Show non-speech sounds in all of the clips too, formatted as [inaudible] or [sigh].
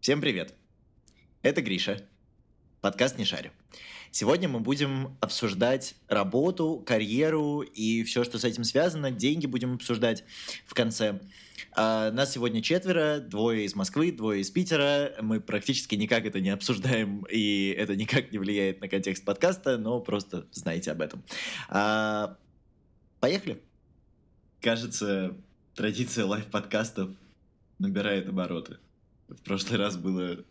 Всем привет! Это Гриша. Подкаст «Не шарю». Сегодня мы будем обсуждать работу, карьеру и все, что с этим связано. Деньги будем обсуждать в конце. А, нас сегодня четверо, двое из Москвы, двое из Питера. Мы практически никак это не обсуждаем, и это никак не влияет на контекст подкаста, но просто знаете об этом. А, поехали! Кажется, традиция лайв-подкастов набирает обороты. В прошлый раз было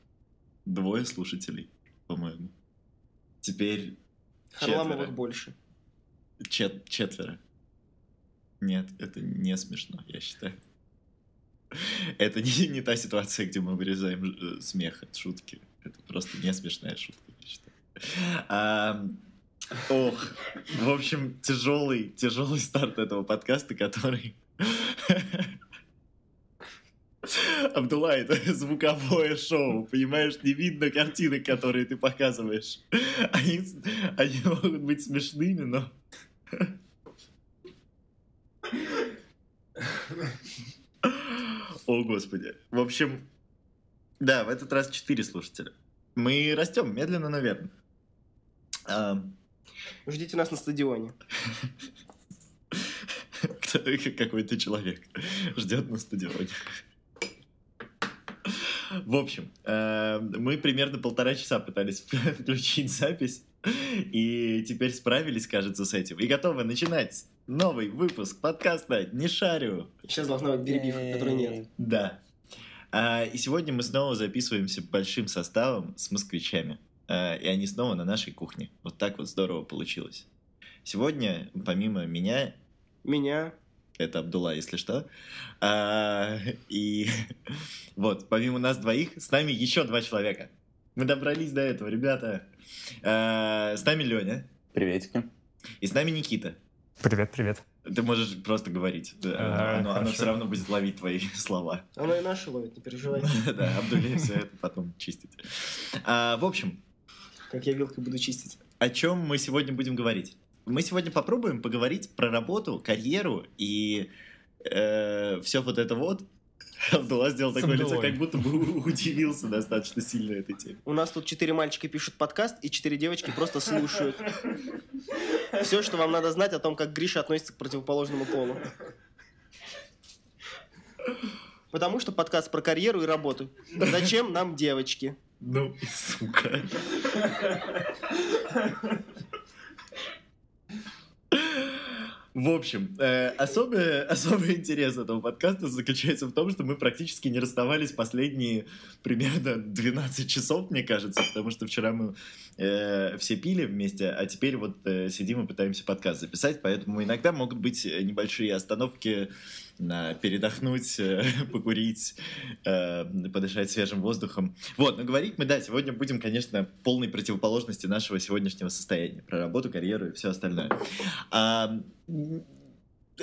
двое слушателей, по-моему. Теперь Харламовых четверо. больше. Чет- четверо. Нет, это не смешно, я считаю. Это не, не та ситуация, где мы вырезаем э, смех от шутки. Это просто не смешная шутка, я считаю. А, ох, в общем, тяжелый, тяжелый старт этого подкаста, который... [laughs] Абдулла, это [laughs] [laughs] звуковое шоу, понимаешь? Не видно картинок, которые ты показываешь. [laughs] Они, они могут быть смешными, но... О, господи. В общем, да, в этот раз четыре слушателя. Мы растем медленно, наверное. А, Ждите нас на стадионе. Какой-то человек ждет на стадионе. В общем, э, мы примерно полтора часа пытались [laughs] включить запись, и теперь справились, кажется, с этим. И готовы начинать новый выпуск подкаста «Не шарю». Сейчас должна быть перебивка, которой нет. Да. А, и сегодня мы снова записываемся большим составом с москвичами. А, и они снова на нашей кухне. Вот так вот здорово получилось. Сегодня, помимо меня, Меня. Это Абдулла, если что. А, и [laughs] вот, помимо нас двоих, с нами еще два человека. Мы добрались до этого, ребята. А, с нами Леня. Приветики. И с нами Никита. Привет, привет. Ты можешь просто говорить. Да, А, оно, оно все равно будет ловить твои [laughs] слова. Оно и наши ловит, не переживай. [laughs] Да, Абдулле все это потом чистить. А, в общем, Как я вилкой буду чистить. о чем мы сегодня будем говорить? Мы сегодня попробуем поговорить про работу, карьеру и все вот это вот. Абдулла сделал такое лицо, как будто бы удивился достаточно сильно этой теме. У нас тут четыре мальчика пишут подкаст, и четыре девочки просто слушают. Все, что вам надо знать о том, как Гриша относится к противоположному полу. Потому что подкаст про карьеру и работу. Зачем нам девочки? Ну, сука. В общем, э, особый, [laughs] особый интерес этого подкаста заключается в том, что мы практически не расставались последние примерно 12 часов, мне кажется, потому что вчера мы э, все пили вместе, а теперь вот э, сидим и пытаемся подкаст записать, поэтому иногда могут быть небольшие остановки на передохнуть, э, [laughs] покурить, э, подышать свежим воздухом. Вот, но говорить мы, да, сегодня будем, конечно, полной противоположности нашего сегодняшнего состояния, про работу, карьеру и все остальное. А,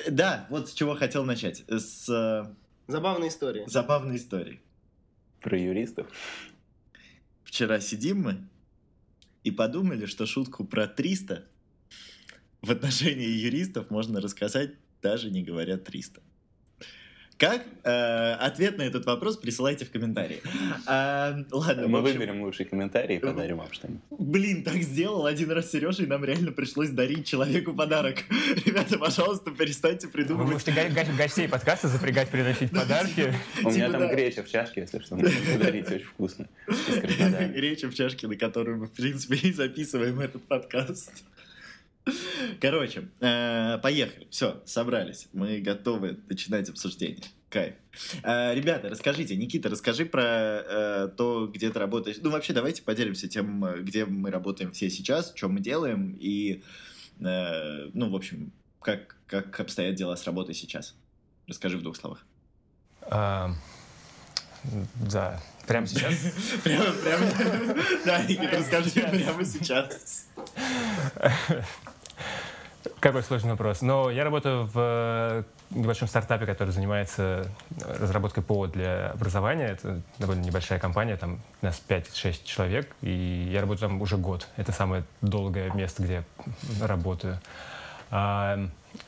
да, вот с чего хотел начать. С э, Забавная история. забавной истории. Про юристов. Вчера сидим мы и подумали, что шутку про 300 в отношении юристов можно рассказать, даже не говоря 300. Как? Э, ответ на этот вопрос присылайте в комментарии. А, ладно, Мы общем, выберем лучший комментарий и подарим вам что-нибудь. Блин, так сделал один раз Сережа, и нам реально пришлось дарить человеку подарок. [laughs] Ребята, пожалуйста, перестаньте Вы придумывать. можете го- го- гостей подкаста запрягать, приносить подарки. У меня Типа, там да. греча в чашке, если что, можно подарить, очень вкусно. Речь в чашке, на которую мы, в принципе, и записываем этот подкаст. Короче, э, поехали. Все, собрались. Мы готовы начинать обсуждение. Кайф. Э, Ребята, расскажите, Никита, расскажи про э, то, где ты работаешь. Ну, вообще, давайте поделимся тем, где мы работаем все сейчас, что мы делаем, и, ну, в общем, как, как обстоят дела с работой сейчас. Расскажи в двух словах. А, Да, прямо сейчас. [laughs] Прямо, прямо. Да, Никита, расскажи прямо сейчас. [laughs] Какой сложный вопрос. Но я работаю в э, небольшом стартапе, который занимается разработкой ПО для образования. Это довольно небольшая компания, там у нас 5-6 человек, и я работаю там уже год. Это самое долгое место, где я работаю. А,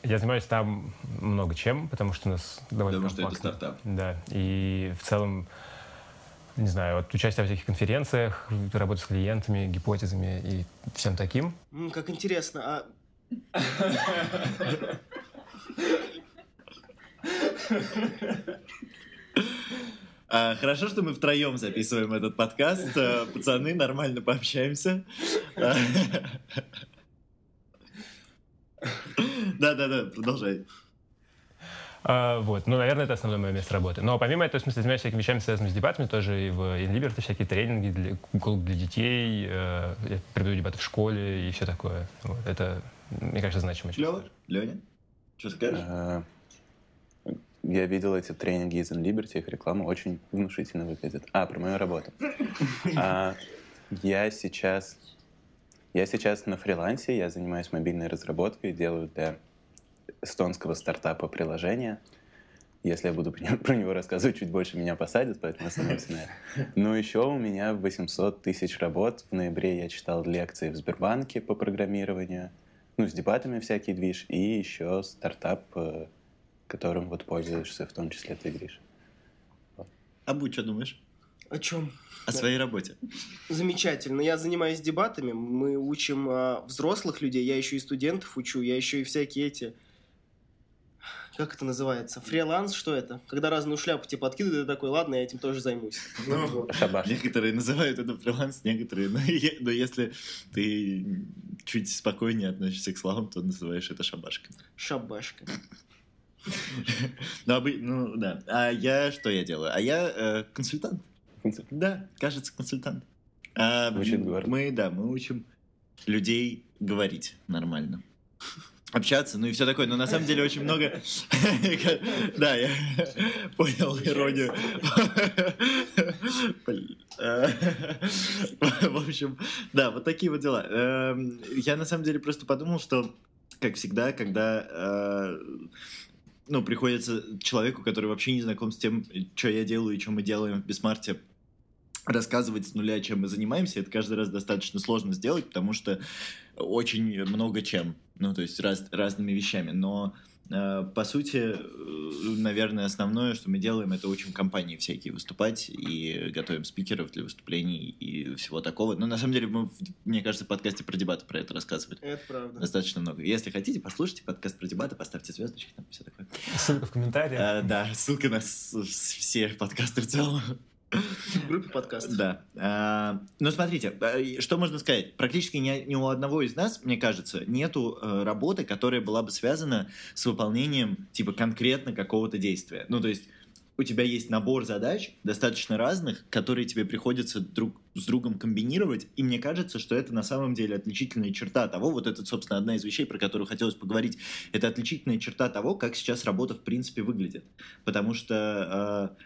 Я занимаюсь там много чем, потому что у нас довольно Потому что это компактно. стартап. Да, и в целом не знаю, вот участие в всяких конференциях, работа с клиентами, гипотезами и всем таким. Как интересно, А, хорошо, что мы втроем записываем этот подкаст. А, Пацаны, нормально пообщаемся. А, Да-да-да, продолжай. А, вот, ну, наверное, это основное мое место работы. Но помимо этого, в смысле, занимаюсь всякими вещами, связанными с дебатами, тоже и в InLiberty всякие тренинги для, для детей, э, я преподаю дебаты в школе и все такое. Вот, это, мне кажется, часть. Лёва? Леня? Что скажешь? А, Я видел эти тренинги из InLiberty, их реклама очень внушительно выглядит. А, про мою работу. [laughs] А, Я сейчас... Я сейчас на фрилансе, я занимаюсь мобильной разработкой, делаю для эстонского стартапа приложения. Если я буду [laughs] про него, про него рассказывать, чуть больше меня посадят, поэтому остановимся на этом. Но еще у меня 800 тысяч работ. В ноябре я читал лекции в Сбербанке по программированию, ну, с дебатами всякий движ, и еще стартап, э, которым вот пользуешься, в том числе ты, Гриш. А Бу, что думаешь о чем? о своей работе? Замечательно. Я занимаюсь дебатами. Мы учим а, взрослых людей. Я еще и студентов учу. Я еще и всякие эти... Как это называется? Фриланс, что это? Когда разную шляпу тебе подкидывают, ты такой, ладно, я этим тоже займусь. Ну. [laughs] Шабаш. Некоторые называют это фриланс, некоторые... Но, но если ты чуть спокойнее относишься к словам, то называешь это шабашкой. Шабашка. [laughs] Ну, ну, да. А я что я делаю? А я э, консультант. Да, кажется, консультант. А, мы, да, мы учим людей говорить нормально. Общаться, ну и все такое. Но на самом деле очень много... [laughs] Да, я [laughs] понял иронию. [laughs] В общем, да, вот такие вот дела. Эм, Я на самом деле просто подумал, что, как всегда, когда э, ну, приходится человеку, который вообще не знаком с тем, что я делаю и что мы делаем в Бисмарте, рассказывать с нуля, чем мы занимаемся, это каждый раз достаточно сложно сделать, потому что очень много чем, ну, то есть раз- разными вещами, но э, по сути, э, наверное, основное, что мы делаем, это учим компании всякие выступать и готовим спикеров для выступлений и всего такого. Но на самом деле, мы, мне кажется, в подкасте про дебаты про это рассказывали. Это правда. Достаточно много. Если хотите, послушайте подкаст про дебаты, поставьте звездочки, там все такое. Ссылка в комментариях. А, да, ссылка на все подкасты в целом. В группе подкаст. Да. А, ну, смотрите, и что можно сказать? Практически ни, ни у одного из нас, мне кажется, нету э, работы, которая была бы связана с выполнением, типа, конкретно какого-то действия. Ну, то есть, у тебя есть набор задач, достаточно разных, которые тебе приходится друг с другом комбинировать, и мне кажется, что это на самом деле отличительная черта того, вот это, собственно, одна из вещей, про которую хотелось поговорить, это отличительная черта того, как сейчас работа в принципе выглядит. Потому что э,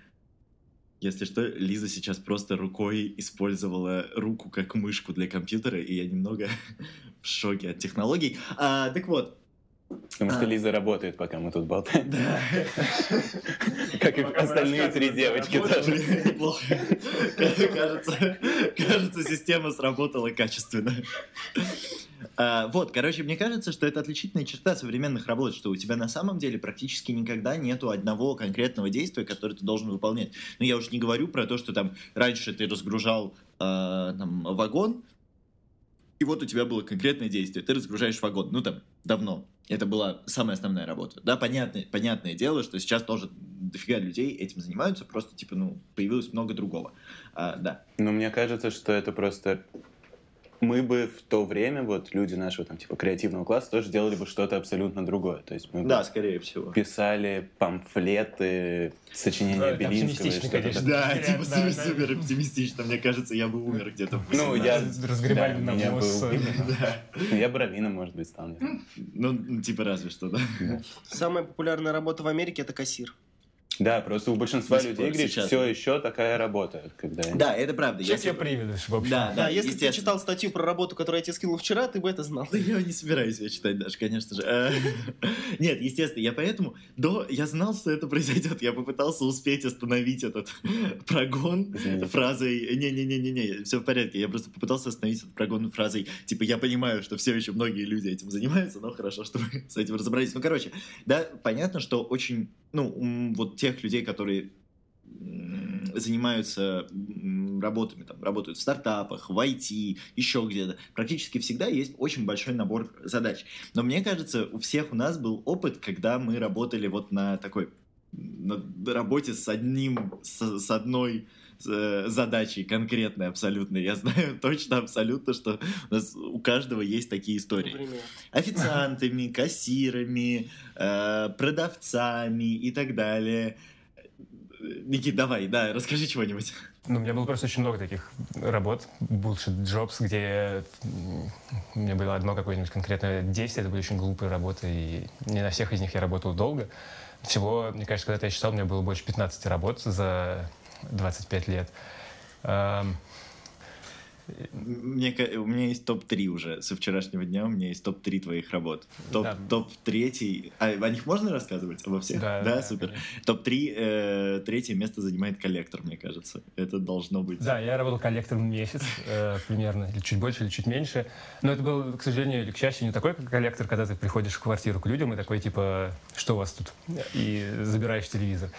если что, Лиза сейчас просто рукой использовала руку как мышку для компьютера, и я немного [laughs] в шоке от технологий. А, так вот. Потому что А. Лиза работает, пока мы тут болтаем. Да. [laughs] Как и остальные три девочки тоже. [laughs] Неплохо. Кажется, кажется, система сработала качественно. А, вот, короче, мне кажется, что это отличительная черта современных работ, что у тебя на самом деле практически никогда нету одного конкретного действия, которое ты должен выполнять. Ну, я уж не говорю про то, что там раньше ты разгружал а, там, вагон, и вот у тебя было конкретное действие. Ты разгружаешь вагон. Ну, там, давно. Это была самая основная работа. Да, понятное, понятное дело, что сейчас тоже дофига людей этим занимаются, просто, типа, ну, появилось много другого. А, да. Но мне кажется, что это просто... Мы бы в то время, вот люди нашего там типа креативного класса тоже делали бы что-то абсолютно другое. То есть мы бы Да, скорее всего. писали памфлеты, сочинения Белинского. оптимистично, конечно. Да, Да, типа да, супер, да. супер оптимистично. Мне кажется, я бы умер где-то в Ну, я... 18. Разгребали бы убили. [laughs] Да. Ну, Я Бравином, может быть, стал. Ну, типа разве что, да. Самая популярная работа в Америке это кассир. Да, просто у большинства До людей, говорит, сейчас. все еще такая работа. Когда... Да, это правда. Сейчас Я приведешь, в общем. Да, Да, если бы ты читал статью про работу, которую я тебе скинул вчера, ты бы это знал. Да я не собираюсь ее читать даже, конечно же. [laughs] Нет, естественно, я поэтому до... Я знал, что это произойдет. Я попытался успеть остановить этот [laughs] прогон фразой «не-не-не-не-не, все в порядке». Я просто попытался остановить этот прогон фразой типа «я понимаю, что все еще многие люди этим занимаются, но хорошо, что вы с этим разобрались». Ну, короче, да, понятно, что очень... Ну, вот тех людей, которые занимаются работами, там, работают в стартапах, в IT, еще где-то, практически всегда есть очень большой набор задач. Но мне кажется, у всех у нас был опыт, когда мы работали вот на такой на работе с одним, с, с одной задачей конкретной абсолютно. Я знаю [laughs] точно абсолютно, что у нас у каждого есть такие истории. Например. Официантами, кассирами, э, продавцами и так далее. Никит, давай, да, расскажи чего-нибудь. Ну, у меня было просто очень много таких работ, bullshit jobs, где у меня было одно какое-нибудь конкретное действие, это были очень глупые работы, и не на всех из них я работал долго. Всего, мне кажется, когда я считал, у меня было больше 15 работ за 25 лет. Мне, у меня есть топ-3 уже со вчерашнего дня, у меня есть топ-3 твоих работ. Топ, да. Топ-3, а о них можно рассказывать обо всех? Да, да, да супер. Топ-3, э, третье место занимает коллектор, мне кажется. Это должно быть. Да, я работал коллектором месяц э, примерно, или чуть больше, или чуть меньше. Но это был, к сожалению или к счастью, не такой как коллектор, когда ты приходишь в квартиру к людям и такой, типа, что у вас тут? И забираешь телевизор.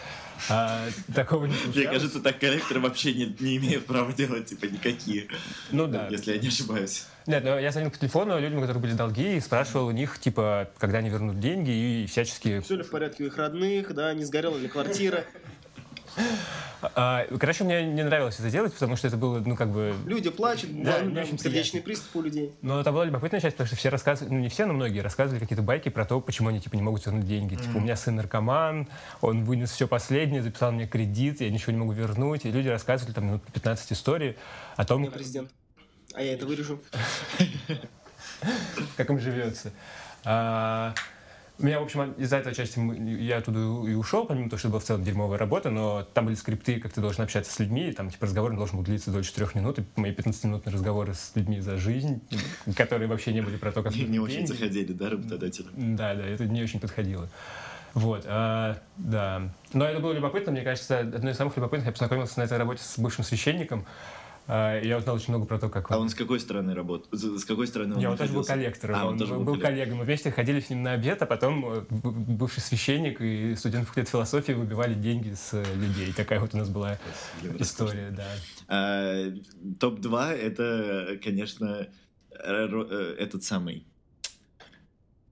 А, такого не Мне кажется, так коллекторы вообще не, не имеют права делать, типа, никакие. Ну да. Если я не ошибаюсь. Нет, но я звонил по телефону людям, у которых были долги, и спрашивал у них, типа, когда они вернут деньги, и всячески... Все ли в порядке у их родных, да, не сгорела ли квартира. А, короче, мне не нравилось это делать, потому что это было, ну, как бы... Люди плачут, да, да очень сердечный приступ у людей. Но это была любопытная часть, потому что все рассказывали, ну, не все, но многие рассказывали какие-то байки про то, почему они, типа, не могут вернуть деньги. Mm-hmm. Типа, у меня сын наркоман, он вынес все последнее, записал мне кредит, я ничего не могу вернуть. И люди рассказывали там минут 15 историй о том... Я президент. А я это вырежу. [laughs] Как им живется. Меня, в общем, из-за этой части я оттуда и ушел, помимо того, что это была в целом дерьмовая работа, но там были скрипты, как ты должен общаться с людьми, и там, типа, разговор должен был длиться дольше трех минут, и мои 15-минутные разговоры с людьми за жизнь, которые вообще не были про то, как... Не, не очень заходили, да, работодатели? Да, да, это не очень подходило. Вот, а, да. Но это было любопытно, мне кажется, одно из самых любопытных. Я познакомился на этой работе с бывшим священником, я узнал очень много про то, как. А он с какой стороны работал? С какой стороны он Я, он тоже был коллектором. А, он, он тоже был, был коллегой. Мы вместе ходили с ним на обед, а потом э, бывший священник и студент факультета философии выбивали деньги с э, людей. Такая вот у нас была Спасибо, история, да. А, Топ-2 — это, конечно, э, этот самый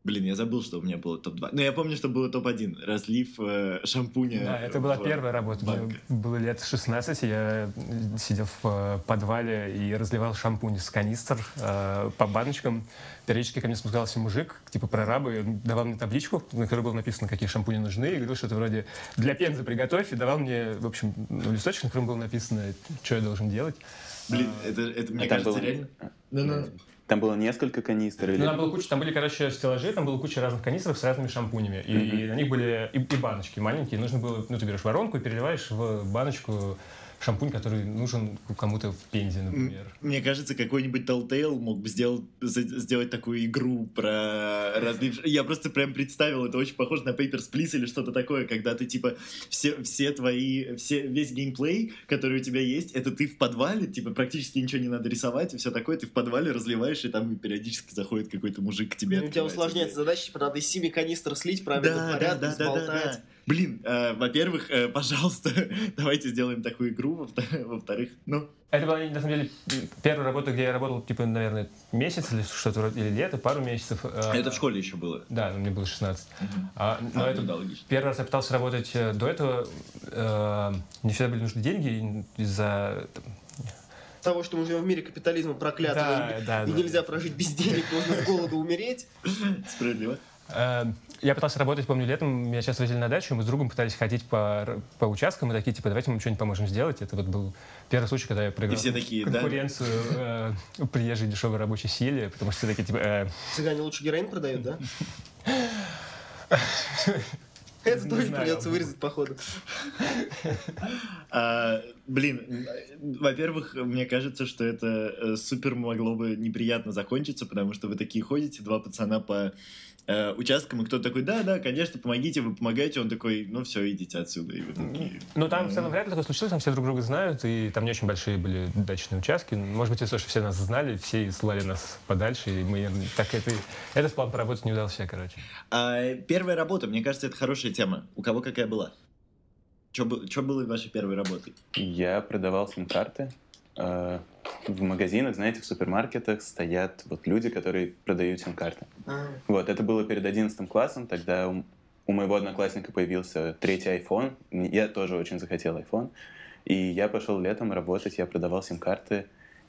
Блин, я забыл, что у меня было топ-2. Но я помню, что было топ-1. Разлив э, шампуня. Да, это была первая работа. Мне было лет 16, я сидел в э, подвале и разливал шампунь с канистр э, по баночкам. Периодически ко мне спускался мужик, типа прорабы, и давал мне табличку, на которой было написано, какие шампуни нужны, и говорил, что это вроде для пензы приготовь, и давал мне, в общем, ну, листочек, на котором было написано, что я должен делать. Блин, это, это мне а кажется, было... реально... Ну-ну. Там было несколько канистр? Или... Ну, там, было куча, там были, короче, стеллажи, там было куча разных канистров с разными шампунями. И, mm-hmm. и на них были и, и баночки маленькие. Нужно было, ну, ты берешь воронку и переливаешь в баночку шампунь, который нужен кому-то в Пензе, например. Мне кажется, какой-нибудь Telltale мог бы сделать, сделать такую игру про разлив... Я просто прям представил, это очень похоже на Papers, Please или что-то такое, когда ты, типа, все, все твои, все, весь геймплей, который у тебя есть, это ты в подвале, типа, практически ничего не надо рисовать и все такое, ты в подвале разливаешь, и там периодически заходит какой-то мужик к тебе. Ну, у тебя усложняется задача, типа, надо из семи канистр слить, правильно да, порядок, да, да, да, да, да. Блин, э, во-первых, э, пожалуйста, [laughs] давайте сделаем такую игру, во-вторых, ну... Это была, на самом деле, первая работа, где я работал, типа, наверное, месяц или что-то вроде, или лето, пару месяцев. Э, это в школе еще было? Да, мне было 16. Угу. А, но а, это да, первый раз я пытался работать э, до этого, э, не всегда были нужны деньги из-за того, что мы живем в мире капитализма проклятого, да, и, да, и да. нельзя прожить без денег, можно с голоду умереть. [laughs] Справедливо. Э, я пытался работать, помню, летом, меня сейчас возили на дачу, мы с другом пытались ходить по, по участкам, и такие, типа, давайте мы что-нибудь поможем сделать. Это вот был первый случай, когда я проиграл все такие, конкуренцию да? э, приезжей дешевой рабочей силе, потому что все такие, типа... Э... Цыгане лучше героин продают, да? [laughs] Это тоже придется вырезать, походу. [laughs] А, блин, во-первых, мне кажется, что это э, супер могло бы неприятно закончиться, потому что вы такие ходите, два пацана по э, участкам, и кто такой, да, да, конечно, помогите, вы помогаете, он такой, ну все, идите отсюда. И вы такие, ну там в целом вряд ли такое случилось, там все друг друга знают, и там не очень большие были дачные участки. Может быть, из-за что все нас знали, все слали нас подальше, и мы так это... Этот план поработать не удался, короче. А, первая работа, мне кажется, это хорошая тема. У кого какая была? Что было вашей первой работой? Я продавал сим-карты. Э, в магазинах, знаете, в супермаркетах стоят вот люди, которые продают сим-карты. А, Вот, это было перед 11 классом, тогда у, у моего одноклассника появился третий iPhone, я тоже очень захотел iPhone, и я пошел летом работать, я продавал сим-карты,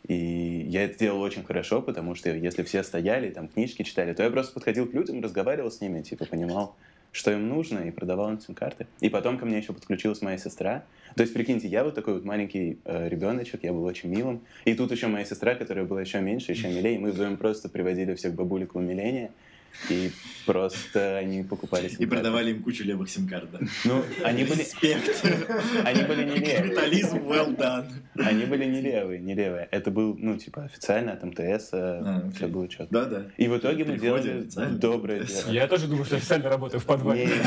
и я это делал очень хорошо, потому что если все стояли, там книжки читали, то я просто подходил к людям, разговаривал с ними, типа понимал, что им нужно, и продавал им сим-карты. И потом ко мне еще подключилась моя сестра. То есть, прикиньте, я вот такой вот маленький э, ребеночек, я был очень милым. И тут еще моя сестра, которая была еще меньше, еще милее. Мы вдвоем просто приводили всех бабулек в умиление. И просто они покупали И продавали им кучу левых сим-карт, да? Ну, они были, Респект. они были не левые. Капитализм well done. Они были не левые, не левые. Это был, ну, типа, официально от МТС, А, э, все окей. было четко. Да-да. И в итоге мы делали доброе дело. Я тоже думаю, что официально работаю в подвале. [laughs]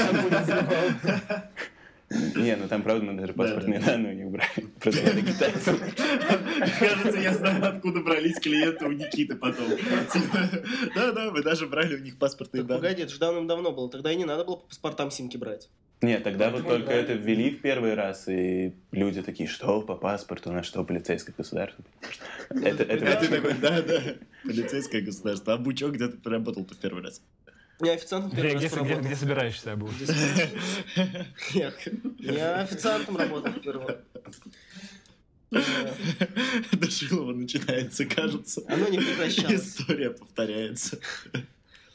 Не, ну там, правда, мы даже паспортные данные у них брали. Продавали китайцам. Кажется, я знаю, откуда брались клиенты у Никиты потом. Да-да, мы даже брали у них паспортные данные. погоди, это же давным-давно было. Тогда и не надо было по паспортам симки брать. Нет, тогда вот Ну, только да. это ввели в первый раз, и люди такие, что по паспорту, на что полицейское государство. Это, А ты такой, да-да, полицейское государство. А Бучок где ты работал-то в первый раз? Я официантом Где, первый где, раз где- поработал. где собираешься, Абу? Я, я официантом работал впервые. Э, До Шилова начинается, кажется. Оно не прекращалось. История повторяется.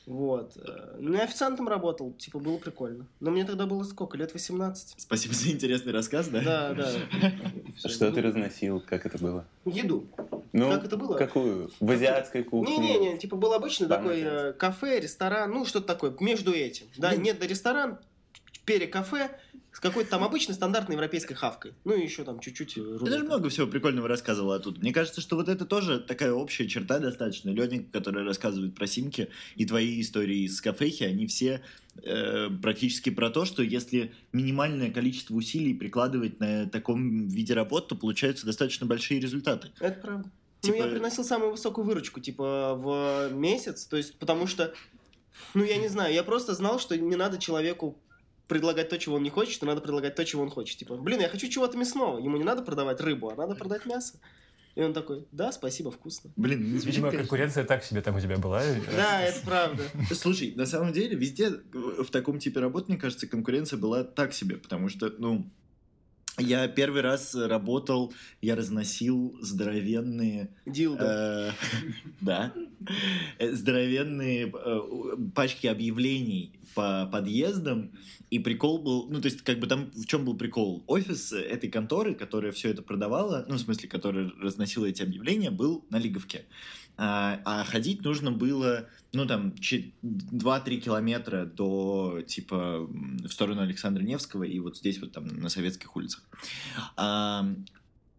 Вот. э, Ну, я официантом работал, типа, было прикольно. Но мне тогда было сколько? Лет 18? Спасибо за интересный рассказ, да? Да, да. [laughs] Что ты разносил, как это было? Еду. Ну, Как это было? какую? В азиатской кухне? Не-не-не, типа был обычный такой э, кафе, ресторан, ну что-то такое, между этим. Да, нет, да ресторан, перекафе с какой-то там обычной стандартной европейской хавкой. Ну и еще там чуть-чуть Ты даже много всего прикольного рассказывал оттуда. Мне кажется, что вот это тоже такая общая черта достаточно. Леня, который рассказывает про симки, и твои истории из кафехи, они все э, практически про то, что если минимальное количество усилий прикладывать на таком виде работ, то получаются достаточно большие результаты. Это правда. Типа- Ну, я приносил самую высокую выручку, типа, в месяц, то есть, потому что, ну, я не знаю, я просто знал, что не надо человеку предлагать то, чего он не хочет, а надо предлагать то, чего он хочет. Типа, блин, я хочу чего-то мясного, ему не надо продавать рыбу, а надо продать мясо. И он такой, да, спасибо, вкусно. Блин, звучит, Видимо, конечно, конкуренция так себе там у тебя была. Да, это правда. Слушай, на самом деле, везде в таком типе работ, мне кажется, конкуренция была так себе, потому что, ну, я первый раз работал, я разносил здоровенные, Дилда. э, [laughs] да, э, здоровенные э, пачки объявлений по подъездам, и прикол был, ну, то есть, как бы там в чем был прикол? Офис этой конторы, которая все это продавала, ну, в смысле, которая разносила эти объявления, был на Лиговке. А, а ходить нужно было, ну, там, че- 2-3 километра до, типа, в сторону Александра Невского и вот здесь вот там на советских улицах. А,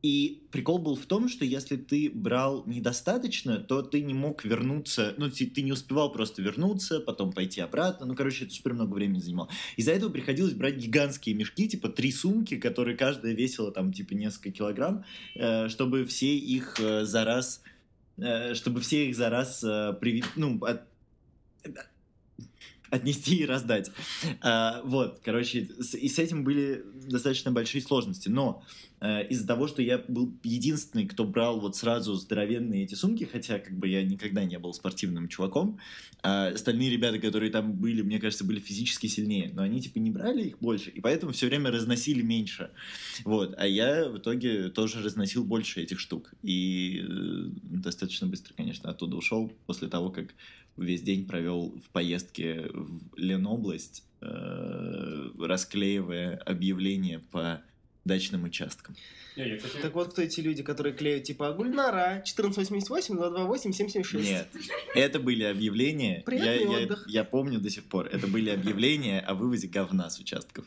и прикол был в том, что если ты брал недостаточно, то ты не мог вернуться, ну, ты, ты не успевал просто вернуться, потом пойти обратно, ну, короче, это супер много времени занимало. Из-за этого приходилось брать гигантские мешки, типа три сумки, которые каждая весила там, типа, несколько килограмм, э, чтобы все их э, за раз, чтобы все их за раз, э, приви- ну, от- отнести и раздать. А, вот, короче, с- и с этим были достаточно большие сложности. Но э, из-за того, что я был единственный, кто брал вот сразу здоровенные эти сумки, хотя как бы я никогда не был спортивным чуваком, а остальные ребята, которые там были, мне кажется, были физически сильнее, но они типа не брали их больше, и поэтому все время разносили меньше. Вот, а я в итоге тоже разносил больше этих штук. И э, достаточно быстро, конечно, оттуда ушел после того, как весь день провел в поездке в Ленобласть, э, расклеивая объявления по дачным участкам. Так вот, кто эти люди, которые клеют, типа, Гульнара, 1488, 228, 776. Нет, это были объявления, я, Приятный я- отдых. я помню до сих пор, это были объявления о вывозе говна с участков.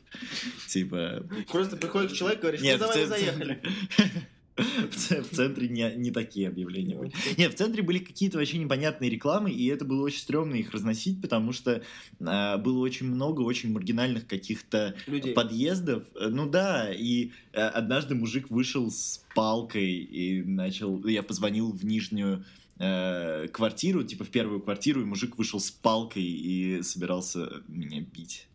Типа... Просто приходит человек и говорит, Нет, в давай мы ц- заехали. [laughs] [laughs] В центре не, не такие объявления были. Нет, в центре были какие-то вообще непонятные рекламы, и это было очень стрёмно их разносить, потому что а, было очень много очень маргинальных каких-то подъездов. Э, Ну да, и э, однажды мужик вышел с палкой и начал... Я позвонил в нижнюю э, квартиру, типа в первую квартиру, и мужик вышел с палкой и собирался меня бить.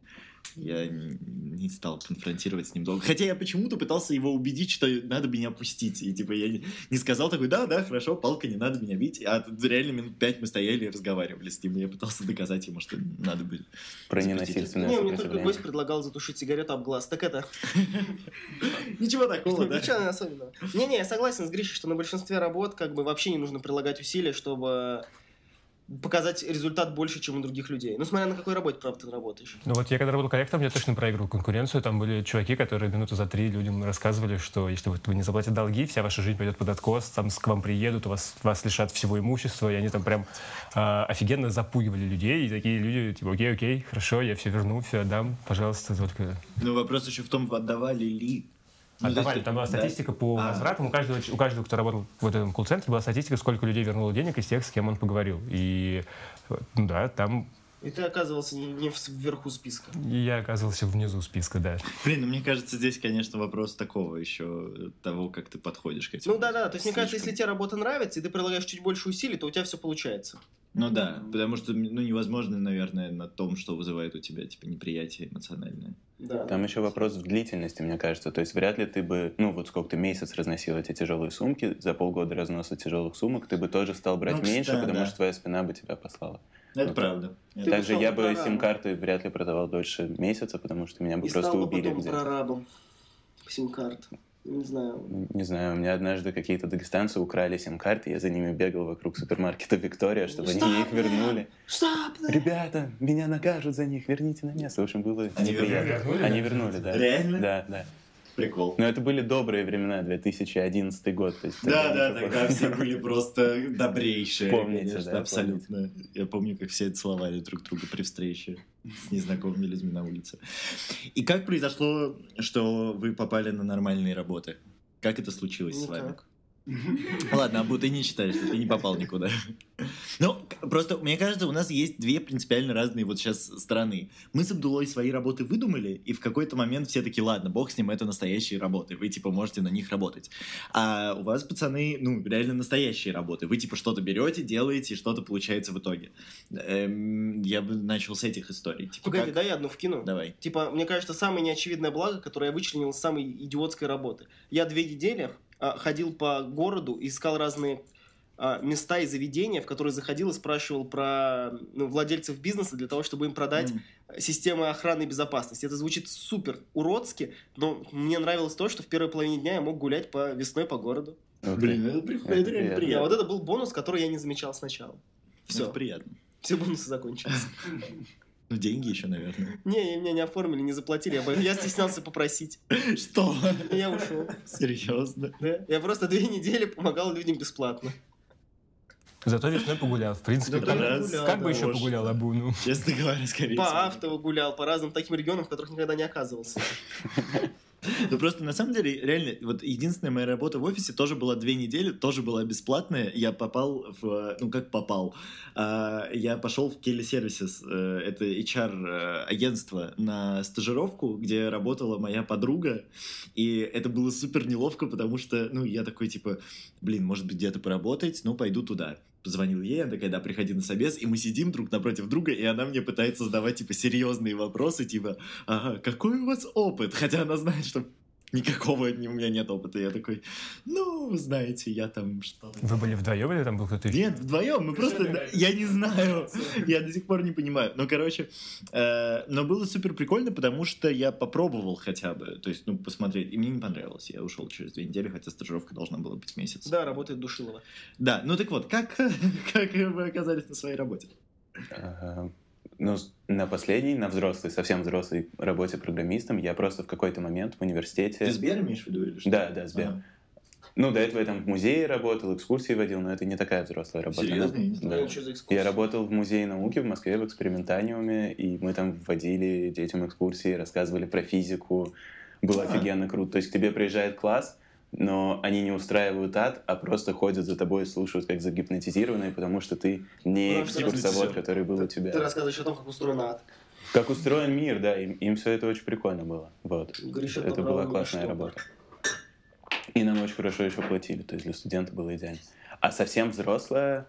Я не стал конфронтировать с ним долго. Хотя я почему-то пытался его убедить, что надо меня пустить. И типа я не сказал такой, да, да, хорошо, палка, не надо меня бить. А реально минут пять мы стояли и разговаривали с ним. И я пытался доказать ему, что надо бы Про ненасильственное Не, мне только гость предлагал затушить сигарету об глаз. Так это... [laughs] Ничего такого, да? Ничего особенного. Не-не, я согласен с Гришей, что на большинстве работ как бы вообще не нужно прилагать усилия, чтобы показать результат больше, чем у других людей. Ну, смотря на какой работе, правда, ты работаешь. Ну вот я когда работал коллектором, я точно проигрывал конкуренцию. Там были чуваки, которые минуту за три людям рассказывали, что если вот вы не заплатите долги, вся ваша жизнь пойдет под откос, там к вам приедут, у вас, вас лишат всего имущества, и они там прям э, офигенно запугивали людей, и такие люди, типа, окей, окей, хорошо, я все верну, все отдам, пожалуйста, только... Ну, вопрос еще в том, отдавали ли Отдавали. Есть, там была статистика да? по а. возвратам. У каждого, у каждого, кто работал в этом колл-центре, была статистика, сколько людей вернуло денег из тех, с кем он поговорил. И ну, да, там и ты оказывался не вверху списка. И я оказывался внизу списка, да. Блин, ну мне кажется, здесь, конечно, вопрос такого еще, того, как ты подходишь к этим. Ну да-да, то есть мне кажется, если тебе работа нравится, и ты прилагаешь чуть больше усилий, то у тебя все получается. Ну да, потому что ну, невозможно, наверное, на том, что вызывает у тебя типа неприятие эмоциональное. Да. Там еще вопрос в длительности, мне кажется. То есть вряд ли ты бы, ну вот сколько ты месяц разносил эти тяжелые сумки, за полгода разноса тяжелых сумок, ты бы тоже стал брать ну, меньше, да, потому да. что твоя спина бы тебя послала. Это ну, правда. Также я бы сим-карты вряд ли продавал дольше месяца, потому что меня бы И просто стал убили. Бы потом прорабом сим-карт. Не знаю. Не знаю, у меня однажды какие-то дагестанцы украли сим-карты, я за ними бегал вокруг супермаркета Виктория, чтобы Стоп, они их вернули. Стоп! Ребята, меня накажут за них, верните на место. В общем, было они неприятно. Вернули? Они вернули, да. Реально? Да, да. Прикол. Но это были добрые времена, 2011 год. То есть да, да, тогда все были просто добрейшие. Помните, конечно, да, абсолютно. Помните. Я помню, как все целовали друг друга при встрече с незнакомыми людьми на улице. И как произошло, что вы попали на нормальные работы? Как это случилось Никак. с вами? Ладно, Абу, ты не считаешь, что ты не попал никуда. Ну, просто, мне кажется, у нас есть две принципиально разные вот сейчас страны. Мы с Абдулой свои работы выдумали, и в какой-то момент все таки ладно, бог с ним, это настоящие работы, вы, типа, можете на них работать. А у вас, пацаны, ну, реально настоящие работы. Вы, типа, что-то берете, делаете, и что-то получается в итоге. Эм, я бы начал с этих историй. Типа, Погоди, как... дай я одну вкину. Давай. Типа, мне кажется, самое неочевидное благо, которое я вычленил из самой идиотской работы. Я две недели а, ходил по городу, искал разные а, места и заведения, в которые заходил и спрашивал про ну, владельцев бизнеса для того, чтобы им продать mm. системы охраны и безопасности. Это звучит супер уродски, но мне нравилось то, что в первой половине дня я мог гулять по весной по городу. Okay. Блин, это, это, это реально приятно. А вот это был бонус, который я не замечал сначала. Все. Это приятно. Все бонусы закончились. [laughs] Ну, деньги еще, наверное. Не, меня не оформили, не заплатили. Я, я стеснялся попросить. Что? Я ушел. Серьезно? Да. Я просто две недели помогал людям бесплатно. Зато весной погулял. В принципе, да, как, гулял, как да, бы еще погулял Абу? Ну. Честно говоря, скорее По всего. гулял, по разным таким регионам, в которых никогда не оказывался. Ну просто на самом деле, реально, вот единственная моя работа в офисе тоже была две недели, тоже была бесплатная. Я попал в, ну как попал, а, я пошел в Kelly Services, э, это HR-агентство, э, на стажировку, где работала моя подруга, и это было супер неловко, потому что, ну, я такой, типа, блин, может быть, где-то поработать, ну, пойду туда позвонил ей, она такая, да, приходи на собес, и мы сидим друг напротив друга, и она мне пытается задавать, типа, серьезные вопросы, типа, ага, какой у вас опыт? Хотя она знает, что никакого у меня нет опыта. Я такой, ну, знаете, я там что Вы были вдвоем или там был кто-то Нет, вдвоем. Мы просто, я не знаю, [laughs] я до сих пор не понимаю. Но, короче, э, но было супер прикольно, потому что я попробовал хотя бы, то есть, ну, посмотреть, и мне не понравилось. Я ушел через две недели, хотя стажировка должна была быть месяц. Да, работает Душилова. Да, ну так вот, как, [laughs] как вы оказались на своей работе? Ну, на последней, на взрослой, совсем взрослой работе программистом я просто в какой-то момент в университете... Ты Сбер имеешь в виду или что? Да, да, Сбер. Ага. Ну, до этого я там в музее работал, экскурсии водил, но это не такая взрослая работа. Серьезно? Да. Я, я работал в музее науки в Москве в экспериментаниуме, и мы там вводили детям экскурсии, рассказывали про физику. Было а. офигенно круто. То есть к тебе приезжает класс, но они не устраивают ад, а просто ходят за тобой и слушают как загипнотизированные, потому что ты не экскурсовод, который был ты, у тебя. Ты рассказываешь о том, как устроен ад. Как устроен мир, да, им, им все это очень прикольно было. Вот. Гриша, это была классная работа. И нам очень хорошо еще платили, то есть для студента было идеально. А совсем взрослая,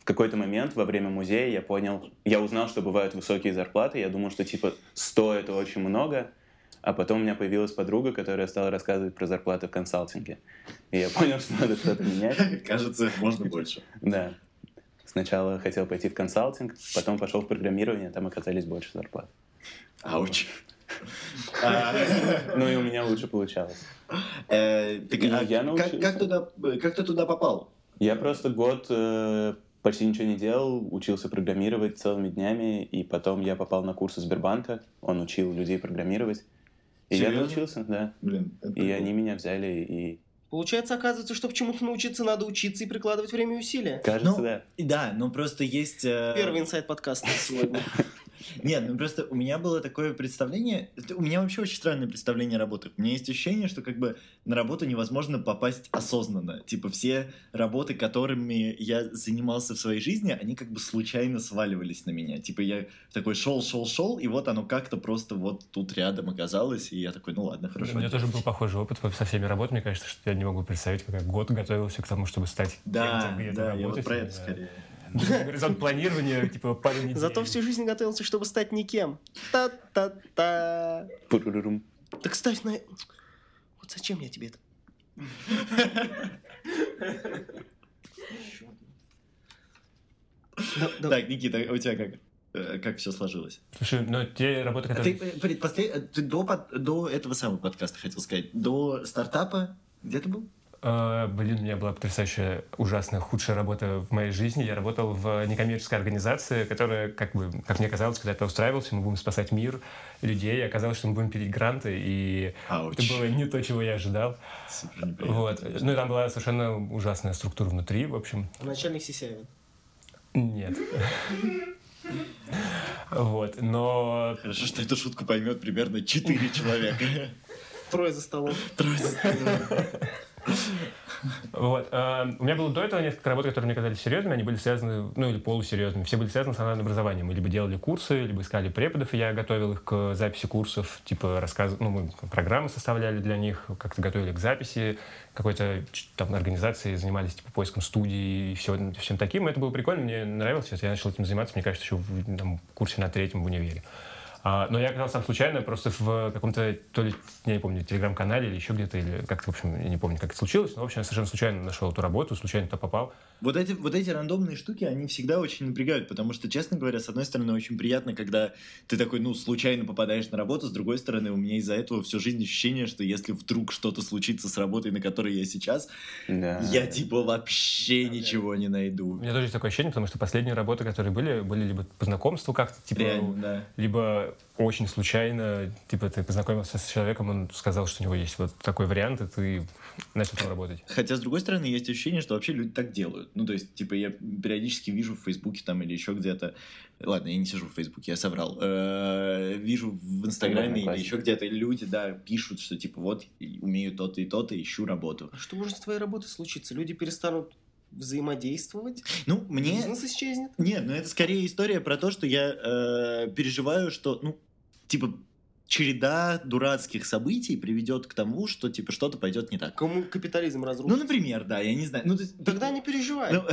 в какой-то момент во время музея я понял, я узнал, что бывают высокие зарплаты, я думал, что типа 100 это очень много, а потом у меня появилась подруга, которая стала рассказывать про зарплаты в консалтинге. И я понял, [laughs] что надо что-то менять. [laughs] Кажется, можно больше. Да. Сначала хотел пойти в консалтинг, потом пошел в программирование, там оказались больше зарплат. Ауч. [laughs] Ну и у меня лучше получалось. Э, И а как ты туда попал? Я просто год э, почти ничего не делал, учился программировать целыми днями, и потом я попал на курсы Сбербанка, он учил людей программировать. И я Серьезно? научился, да. Блин, это И они меня взяли, и Получается, оказывается, чтобы чему-то научиться, надо учиться и прикладывать время и усилия. кажется, Ну, да. Да, но просто есть... э, Первый инсайт подкаста сегодня. [laughs] Нет, ну просто у меня было такое представление, у меня вообще очень странное представление о работах. У меня есть ощущение, что как бы на работу невозможно попасть осознанно. Типа все работы, которыми я занимался в своей жизни, они как бы случайно сваливались на меня. Типа я такой шел, шел, шел, и вот оно как-то просто вот тут рядом оказалось, и я такой, ну ладно, У хорошо. меня тоже был похожий опыт со всеми работами. Кажется, что я не могу представить, как я год готовился к тому, чтобы стать Да, кем-то где-то да, я вот работать. про это скорее. [laughs] Горизонт планирования, типа, пару недель. Зато всю жизнь готовился, чтобы стать никем. Та-та-та. Так кстати, на... Вот зачем я тебе это? Так, Никита, а у тебя как? Э, Как все сложилось? Слушай, но те работы, А которые... Ты, э, предпослед- э, ты до, под- до этого самого подкаста хотел сказать, до стартапа где ты был? Э, Блин, у меня была потрясающая, ужасная, худшая работа в моей жизни. Я работал в некоммерческой организации, которая, как бы, как мне казалось, когда я туда устраивался, мы будем спасать мир, людей. И оказалось, что мы будем пилить гранты, и Ауч. это было не то, чего я ожидал. Вот. Ну и там была совершенно ужасная структура внутри, в общем. Начальник Сисяевин. Нет. Вот, но Хорошо, что эту шутку поймет примерно 4 человека. Трое за столом. Трое за столом. Вот. э, у меня было до этого несколько работ, которые мне казались серьезными, они были связаны, ну или полусерьезными, все были связаны с онлайн образованием. Мы либо делали курсы, либо искали преподов, и я готовил их к записи курсов, типа рассказ, ну мы программы составляли для них, как-то готовили к записи, какой-то там организации занимались типа поиском студий и все, всем таким. Это было прикольно, мне нравилось, я начал этим заниматься, мне кажется, еще в там, курсе на третьем в универе. А, но я оказался там случайно, просто в каком-то, то ли, я не помню, телеграм-канале или еще где-то, или как-то, в общем, я не помню, как это случилось, но, в общем, я совершенно случайно нашел эту работу, случайно туда попал. Вот эти, вот эти рандомные штуки, они всегда очень напрягают, потому что, честно говоря, с одной стороны, очень приятно, когда ты такой, ну, случайно попадаешь на работу, с другой стороны, у меня из-за этого всю жизнь ощущение, что если вдруг что-то случится с работой, на которой я сейчас, Да. я типа вообще ничего не У найду. меня тоже есть такое ощущение, потому что последние работы, которые были, были либо по знакомству как-то, типа, Реально, да. либо очень случайно, типа, ты познакомился с человеком, он сказал, что у него есть вот такой вариант, и ты начал там работать. Хотя, с другой стороны, есть ощущение, что вообще люди так делают. Ну, то есть, типа, я периодически вижу в Фейсбуке там или еще где-то... Ладно, я не сижу в Фейсбуке, я соврал. Э, Вижу в Инстаграме или еще где-то люди, да, пишут, что, типа, вот, умею то-то и то-то, ищу работу. А что может с твоей работой случиться? Люди перестанут взаимодействовать? Ну, мне... Бизнес исчезнет? Нет, ну это скорее история про то, что я э, переживаю, что, ну, типа, череда дурацких событий приведет к тому, что, типа, что-то пойдет не так. Кому капитализм Ну, разрушит? например, да, я не знаю. Ну, то есть- Тогда не переживай. Ну, [laughs]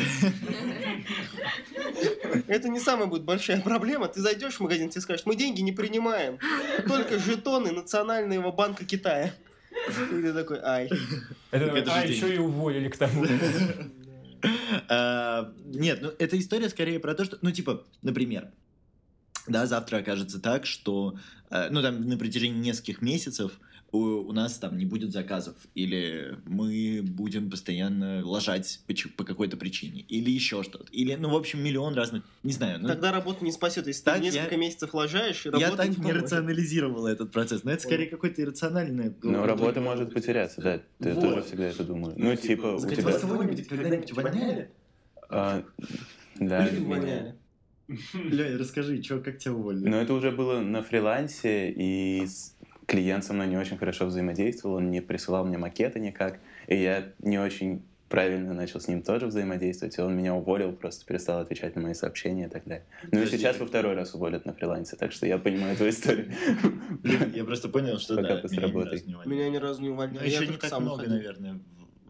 Это не самая будет большая проблема. Ты зайдешь в магазин, тебе скажут, мы деньги не принимаем. Только жетоны Национального банка Китая. И ты такой, ай. Это, а, еще и уволили к тому. [laughs] А, Нет, ну эта история скорее про то, что, ну типа, например, да, завтра окажется так, что, ну там на протяжении нескольких месяцев у, у нас там не будет заказов, или мы будем постоянно ложать по, по какой-то причине, или еще что-то, или, ну в общем, миллион разных, не знаю. Ну, Тогда работа не спасет. Если Так ты я- несколько месяцев лажаешь, я работа так не не рационализировал этот процесс, но это скорее какой-то иррациональный. Но работа может потеряться, да. Я Вот. тоже всегда это думаю. Ну, типа, у Скажите, тебя... вас когда-нибудь увольняли? А, Да, Люди меня. [laughs] Леня, расскажи, чё, как тебя уволили? Но это уже было на фрилансе, и с- клиент со мной не очень хорошо взаимодействовал, он не присылал мне макеты никак, и я не очень правильно начал с ним тоже взаимодействовать, и он меня уволил, просто перестал отвечать на мои сообщения и так далее. Ну и сейчас во второй раз уволят на фрилансе, так что я понимаю твою историю. Блин, я просто понял, что да, меня ни разу не увольняли. Меня ни разу не увольняли. Но Я еще не так много, наверное,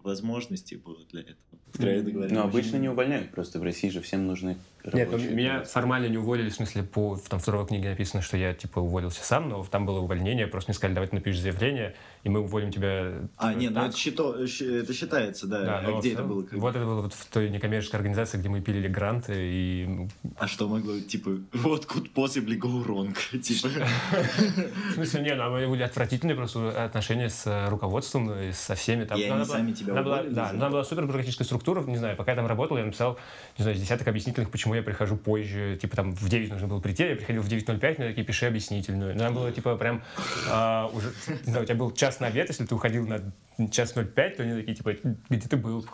возможностей было для этого. Говоря. Но обычно не увольняют, просто в России же всем нужны Нет, ну, рабочие. меня формально не уволили, в смысле, по там, второй книге написано, что я, типа, уволился сам, но там было увольнение, просто мне сказали, давай ты напишешь заявление, и мы уволим тебя... А, типа, не, ну так». это, счито- это считается, да. Да, а но где это было? когда? Вот это было вот в той некоммерческой организации, где мы пилили гранты, и ну, А что могло, типа, what could possibly go wrong? Типа, В смысле, не, ну, мы были отвратительные просто отношения с э, руководством и со всеми. Там, И ну, они сами тебя уволили Да, она была супер бюрократическая структура, не знаю, пока я там работал, я написал, не знаю, десяток объяснительных, почему я прихожу позже, типа там в 9 нужно было прийти, я приходил в 9.05, мне такие, пиши объяснительную. Нам было типа прям а, уже, не знаю, у тебя был час на обед, если ты уходил на час 05, то они такие, типа, где ты был?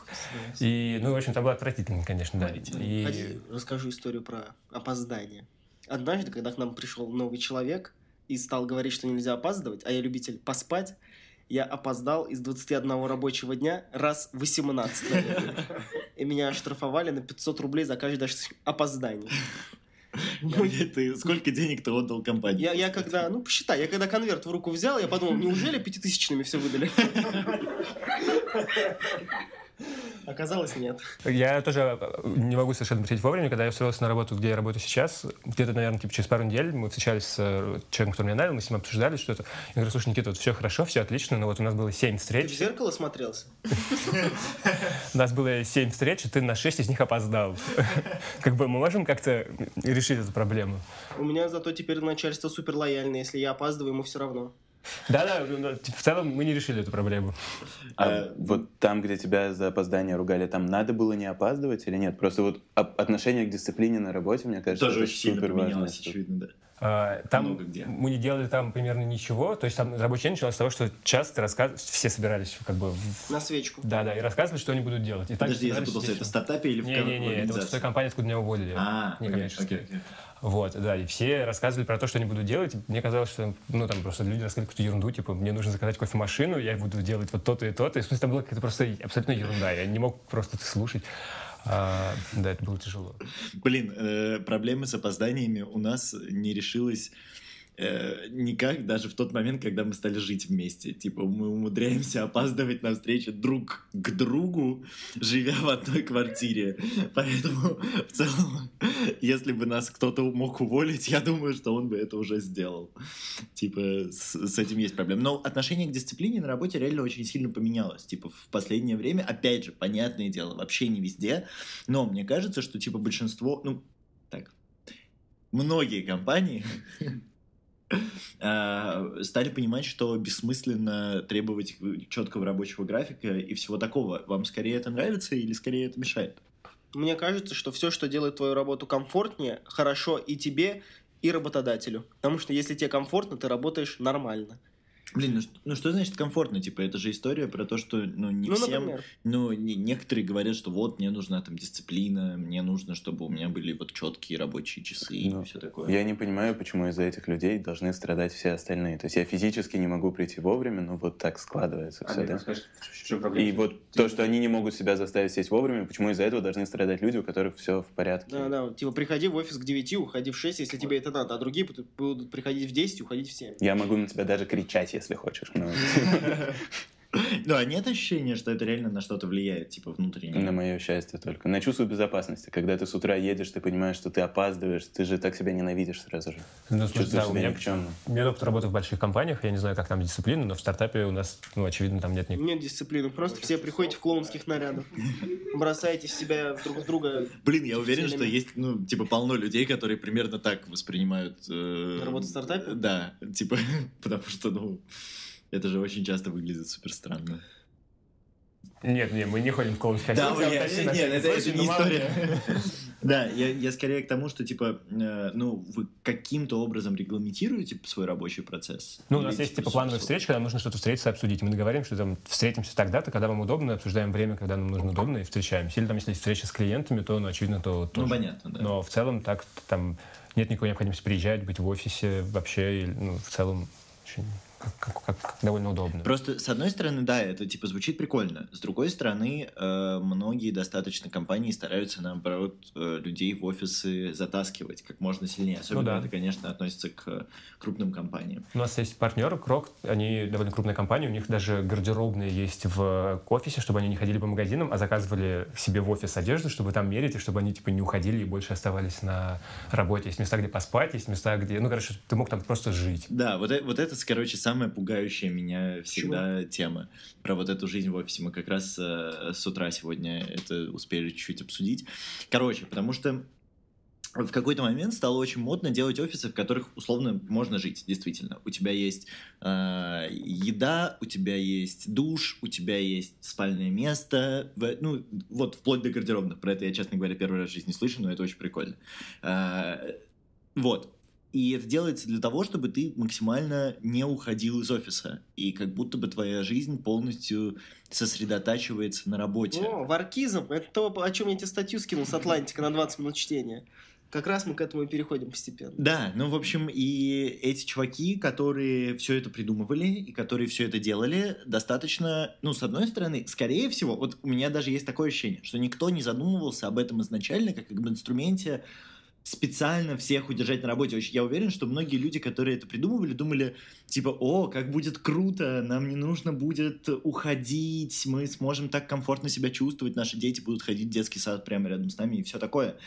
И, ну, в общем, там было отвратительно, конечно, да. И... Ходи, расскажу историю про опоздание. Однажды, когда к нам пришел новый человек и стал говорить, что нельзя опаздывать, а я любитель поспать, я опоздал из 21 рабочего дня раз 18, наверное. И меня оштрафовали на 500 рублей за каждое опоздание. ты сколько денег ты отдал компании? Я, я когда, ну, посчитай, я когда конверт в руку взял, я подумал, неужели пятитысячными все выдали? Оказалось, нет. Я тоже э, не могу совершенно прийти вовремя. Когда я устроился на работу, где я работаю сейчас, где-то, наверное, типа, через пару недель мы встречались с э, человеком, который меня нанял, мы с ним обсуждали что-то. Я говорю, слушай, Никита, вот все хорошо, все отлично, но вот у нас было 7 Ты в встреч. зеркало смотрелся? У нас было 7 встреч, и ты на 6 из них опоздал. Как бы мы можем как-то решить эту проблему? У меня зато теперь начальство супер лояльное. Если я опаздываю, ему все равно. Да-да, ну, в целом мы не решили эту проблему. А вот там, где тебя за опоздание ругали, там надо было не опаздывать или нет? Просто вот отношение к дисциплине на работе, мне кажется, Тоже это очень сильно поменялось, очевидно, да. А, Там Много где. мы не делали там примерно ничего. То есть там рабочий день начался с того, что часто рассказывали, все собирались как бы в- На свечку. Да-да, и рассказывали, что они будут делать. И так Подожди, я запутался, это в стартапе или в ком- в Не-не-не, это вот в той компании, откуда меня уволили. А, окей, некоммерческой. окей, окей. Вот, да, и все рассказывали про то, что они будут делать. Мне казалось, что, ну, там просто люди рассказывали какую-то ерунду, типа, мне нужно заказать кофемашину, я буду делать вот то-то и то-то. И, в смысле, там была какая-то просто абсолютно ерунда. Я не мог просто это слушать. А, да, это было тяжело. Блин, э, проблемы с опозданиями у нас не решилась э, никак, даже в тот момент, когда мы стали жить вместе. Типа, мы умудряемся опаздывать на встречи друг к другу, живя в одной квартире. Поэтому, в целом, если бы нас кто-то мог уволить, я думаю, что он бы это уже сделал. Типа, с, с этим есть проблема. Но отношение к дисциплине на работе реально очень сильно поменялось. Типа, в последнее время, опять же, понятное дело, вообще не везде, но мне кажется, что, типа, большинство, ну, так, многие компании стали понимать, что бессмысленно требовать четкого рабочего графика и всего такого. Вам скорее это нравится или скорее это мешает? Мне кажется, что все, что делает твою работу комфортнее, хорошо и тебе, и работодателю. Потому что если тебе комфортно, ты работаешь нормально. Блин, ну, что- ну что значит комфортно? Типа, это же история про то, что ну, не ну, всем... например. Ну, не- некоторые говорят, что вот, мне нужна там дисциплина, мне нужно, чтобы у меня были вот четкие рабочие часы и Ну, все такое. Я не понимаю, почему из-за этих людей должны страдать все остальные. То есть я физически не могу прийти вовремя, но вот так складывается все, да? И вот то, что они не могут себя заставить сесть вовремя, почему из-за этого должны страдать люди, у которых все в порядке? Да, да, типа приходи в офис к 9, уходи в 6, если тебе это надо, а другие будут, будут приходить в 10 и уходить в 7. Я могу на тебя даже кричать, если хочешь. [laughs] но Ну, а нет ощущения, что это реально на что-то влияет, типа, внутренне? На мое счастье только. На чувство безопасности. Когда ты с утра едешь, ты понимаешь, что ты опаздываешь, ты же так себя ненавидишь сразу же. Ну, в Чувствуешь да, у себя меня, у меня опыт работы в больших компаниях, я не знаю, как там дисциплина, но в стартапе у нас, ну, очевидно, там нет никакого. Нет дисциплины, просто все приходите в клоунских нарядах, бросаете в себя друг с друга. Блин, я уверен, что есть, ну, типа, полно людей, которые примерно так воспринимают... э, Работу в стартапе? Да, типа, [laughs] потому что, ну, это же очень часто выглядит супер странно. Нет, нет, мы не ходим в клоунских Да, нет, нет, всякий это, это не история. [laughs] Да, я, я скорее к тому, что, типа, э, ну, вы каким-то образом регламентируете свой рабочий процесс? Ну, у нас есть, типа, плановые с- встречи, когда нужно что-то встретиться и обсудить. Мы договоримся, что там встретимся тогда-то, когда вам удобно, обсуждаем время, когда нам нужно удобно, и встречаемся. Или там, если есть встреча с клиентами, то, ну, очевидно, то Ну, тоже. понятно, да. Но в целом так там нет никакой необходимости приезжать, быть в офисе вообще. или, Ну, в целом очень как, как, как довольно удобно. Просто, с одной стороны, да, это типа звучит прикольно. С другой стороны, э, многие достаточно компании стараются, наоборот, э, людей в офисы затаскивать как можно сильнее. Особенно Ну да. это, конечно, относится к крупным компаниям. У нас есть партнер Крок, они довольно крупная компания, у них даже гардеробные есть в офисе, чтобы они не ходили по магазинам, а заказывали себе в офис одежду, чтобы там мерить, и чтобы они типа не уходили и больше оставались на работе. Есть места, где поспать, есть места, где, ну, короче, ты мог там просто жить. Да, вот, э- вот это, короче, самая пугающая меня всегда тема. Про вот эту жизнь в офисе. Мы как раз э, с утра сегодня это успели чуть-чуть обсудить. Короче, потому что в какой-то момент стало очень модно делать офисы, в которых условно можно жить, действительно. У тебя есть э, еда, у тебя есть душ, у тебя есть спальное место, в- ну, вот вплоть до гардеробных. Про это я, честно говоря, первый раз в жизни слышу, но это очень прикольно. Э, вот. И это делается для того, чтобы ты максимально не уходил из офиса. И как будто бы твоя жизнь полностью сосредотачивается на работе. О, варкизм, это то, о чем я тебе статью скинул с Атлантика на 20 минут чтения. Как раз мы к этому и переходим постепенно. Да, ну, в общем, и эти чуваки, которые все это придумывали и которые все это делали, достаточно, ну, с одной стороны, скорее всего, вот у меня даже есть такое ощущение, что никто не задумывался об этом изначально, как об инструменте специально всех удержать на работе. Я уверен, что многие люди, которые это придумывали, думали, типа, о, как будет круто, нам не нужно будет уходить, мы сможем так комфортно себя чувствовать, наши дети будут ходить в детский сад прямо рядом с нами и все такое.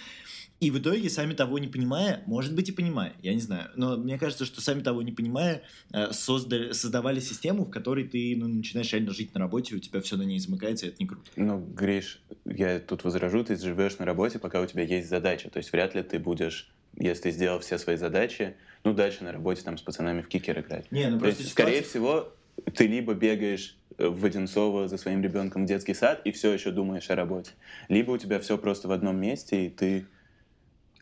И в итоге, сами того не понимая, может быть и понимая, я не знаю, но мне кажется, что сами того не понимая, э, создали, создавали систему, в которой ты ну, начинаешь реально жить на работе, у тебя все на ней замыкается, и это не круто. Ну, Гриш, я тут возражу, ты живешь на работе, пока у тебя есть задача. То есть вряд ли ты будешь, если сделал все свои задачи, ну, дальше на работе там с пацанами в кикер играть. Не, ну То есть, скорее всего, ты либо бегаешь э, в Одинцово за своим ребенком в детский сад и все еще думаешь о работе. Либо у тебя все просто в одном месте, и ты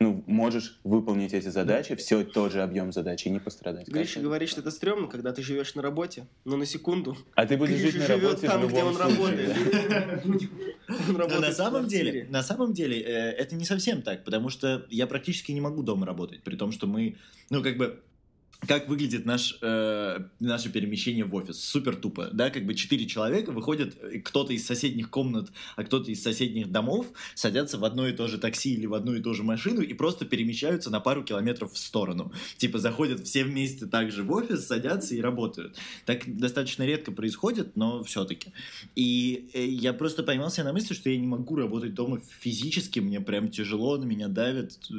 ну, можешь выполнить эти задачи, все тот же объем задач и не пострадать. Гриша говорит, что это стрёмно, когда ты живешь на работе, но на секунду А ты будешь Гриша жить на живет работе там, в где любом он случае. работает. [laughs] Он работает на самом деле, на самом деле, э, это не совсем так, потому что я практически не могу дома работать, при том, что мы, ну, как бы, как выглядит наш, э, наше перемещение в офис? Супер тупо, да, как бы четыре человека выходят, кто-то из соседних комнат, а кто-то из соседних домов, садятся в одно и то же такси или в одну и ту же машину и просто перемещаются на пару километров в сторону. Типа заходят все вместе также в офис, садятся и работают. Так достаточно редко происходит, но все-таки. И э, я просто поймался на мысли, что я не могу работать дома физически, мне прям тяжело, на меня давит, э,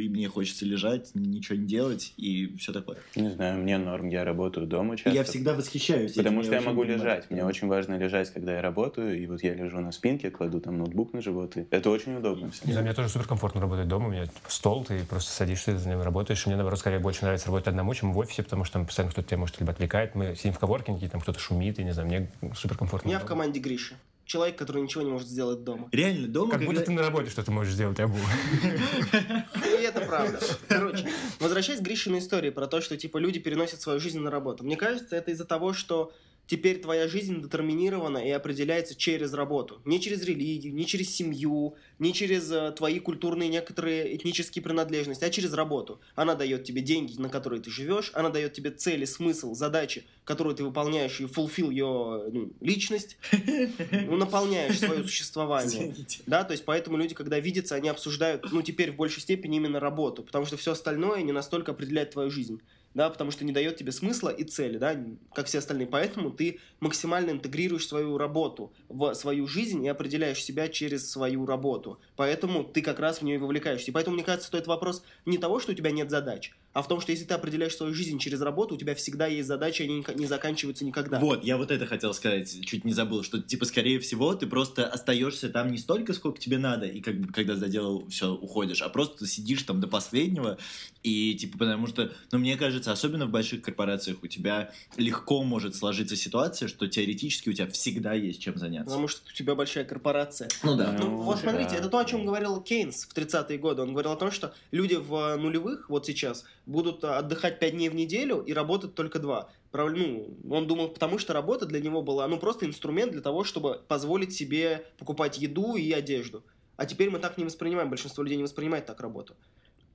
и мне хочется лежать, ничего не делать, и все такое. Не знаю, мне норм, я работаю дома часто. Я всегда восхищаюсь. этим, Потому что я могу понимаю. лежать. Мне очень важно лежать, когда я работаю. И вот я лежу на спинке, кладу там ноутбук на живот. И это очень удобно. Не знаю, мне тоже супер комфортно работать дома. У меня стол, ты просто садишься, за ним работаешь. Мне, наоборот, скорее больше нравится работать одному, чем в офисе, потому что там постоянно кто-то тебя может либо отвлекает. Мы сидим в коворкинге, там кто-то шумит, и не знаю, мне супер комфортно. Я в команде Гриши. Человек, который ничего не может сделать дома. Реально, дома, Как будто когда- ты на работе что-то можешь сделать, Абу. [laughs] Это правда. Короче, возвращаясь к Гришиной истории про то, что типа люди переносят свою жизнь на работу. Мне кажется, это из-за того, что теперь твоя жизнь детерминирована и определяется через работу. Не через религию, не через семью, не через э, твои культурные некоторые этнические принадлежности, а через работу. Она дает тебе деньги, на которые ты живешь, она дает тебе цели, смысл, задачи, которые ты выполняешь и fulfill ее ну, личность, [laughs] ну, наполняешь свое существование. Извините. Да, то есть поэтому люди, когда видятся, они обсуждают, ну, теперь в большей степени именно работу, потому что все остальное не настолько определяет твою жизнь, да, потому что не дает тебе смысла и цели, да, как все остальные. Поэтому ты максимально интегрируешь свою работу в свою жизнь и определяешь себя через свою работу. Поэтому ты как раз в нее и вовлекаешься. И поэтому, мне кажется, стоит вопрос не того, что у тебя нет задач, а в том, что если ты определяешь свою жизнь через работу, у тебя всегда есть задачи, они не заканчиваются никогда. Вот, я вот это хотел сказать, чуть не забыл, что, типа, скорее всего, ты просто остаешься там не столько, сколько тебе надо, и как бы, когда заделал, все, уходишь, а просто сидишь там до последнего, и, типа, потому что, ну, мне кажется, особенно в больших корпорациях у тебя легко может сложиться ситуация, что теоретически у тебя всегда есть чем заняться. Потому что у тебя большая корпорация. Ну да. Ну, Ну, вот смотрите, да, это то, о чем говорил Кейнс в 30-е годы. Он говорил о том, что люди в нулевых, вот сейчас, будут а, отдыхать 5 дней в неделю и работать только 2. Ну, он думал, потому что работа для него была, ну, просто инструмент для того, чтобы позволить себе покупать еду и одежду. А теперь мы так не воспринимаем, большинство людей не воспринимает так работу.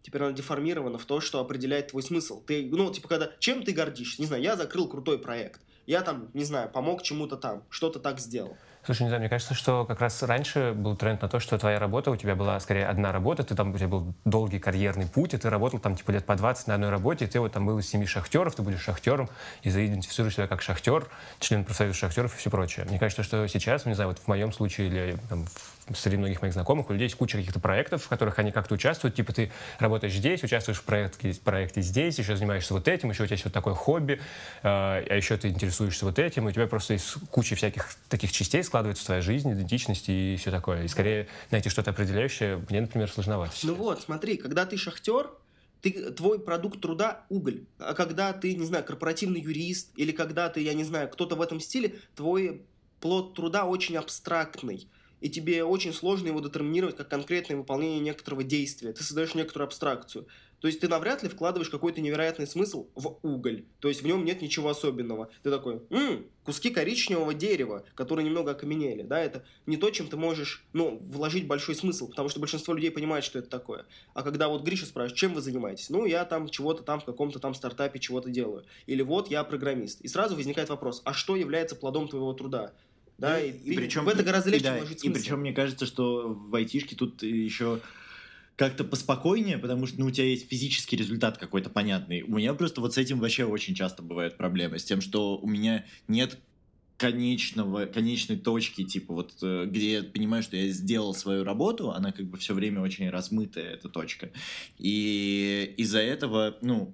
теперь она деформирована в то, что определяет твой смысл. Ты, ну, типа, когда, чем ты гордишься? Не знаю, я закрыл крутой проект. Я там, не знаю, помог чему-то там, что-то так сделал. Слушай, не знаю, мне кажется, что как раз раньше был тренд на то, что твоя работа, у тебя была скорее одна работа, ты там, у тебя был долгий карьерный путь, и ты работал там типа лет по 20 на одной работе, и ты вот там был из семи шахтеров, ты будешь шахтером, и заидентифицируешь себя как шахтер, член профсоюза шахтеров и все прочее. Мне кажется, что сейчас, не знаю, вот в моем случае или там, среди многих моих знакомых, у людей есть куча каких-то проектов, в которых они как-то участвуют. Типа ты работаешь здесь, участвуешь в проекте, проекте здесь, еще занимаешься вот этим, еще у тебя есть вот такое хобби, э, а еще ты интересуешься вот этим, и у тебя просто из кучи всяких таких частей складывается твоя жизнь, идентичность и все такое. И скорее найти что-то определяющее мне, например, сложновато. Ну вот, смотри, когда ты шахтер, ты, твой продукт труда – уголь. А когда ты, не знаю, корпоративный юрист, или когда ты, я не знаю, кто-то в этом стиле, твой плод труда очень абстрактный и тебе очень сложно его детерминировать как конкретное выполнение некоторого действия. Ты создаешь некоторую абстракцию. То есть ты навряд ли вкладываешь какой-то невероятный смысл в уголь. То есть в нем нет ничего особенного. Ты такой, м-м, куски коричневого дерева, которые немного окаменели. Да, это не то, чем ты можешь ну, вложить большой смысл, потому что большинство людей понимает, что это такое. А когда вот Гриша спрашивает, чем вы занимаетесь? Ну, я там чего-то там в каком-то там стартапе чего-то делаю. Или вот я программист. И сразу возникает вопрос, а что является плодом твоего труда? Да, и, и, и причем, в это гораздо легче и, вложить смысл. И причем мне кажется, что в айтишке тут еще как-то поспокойнее, потому что ну, у тебя есть физический результат какой-то понятный. У меня просто вот с этим вообще очень часто бывают проблемы, с тем, что у меня нет конечного, конечной точки, типа вот, э, где я понимаю, что я сделал свою работу, она как бы все время очень размытая, эта точка. И из-за этого, ну,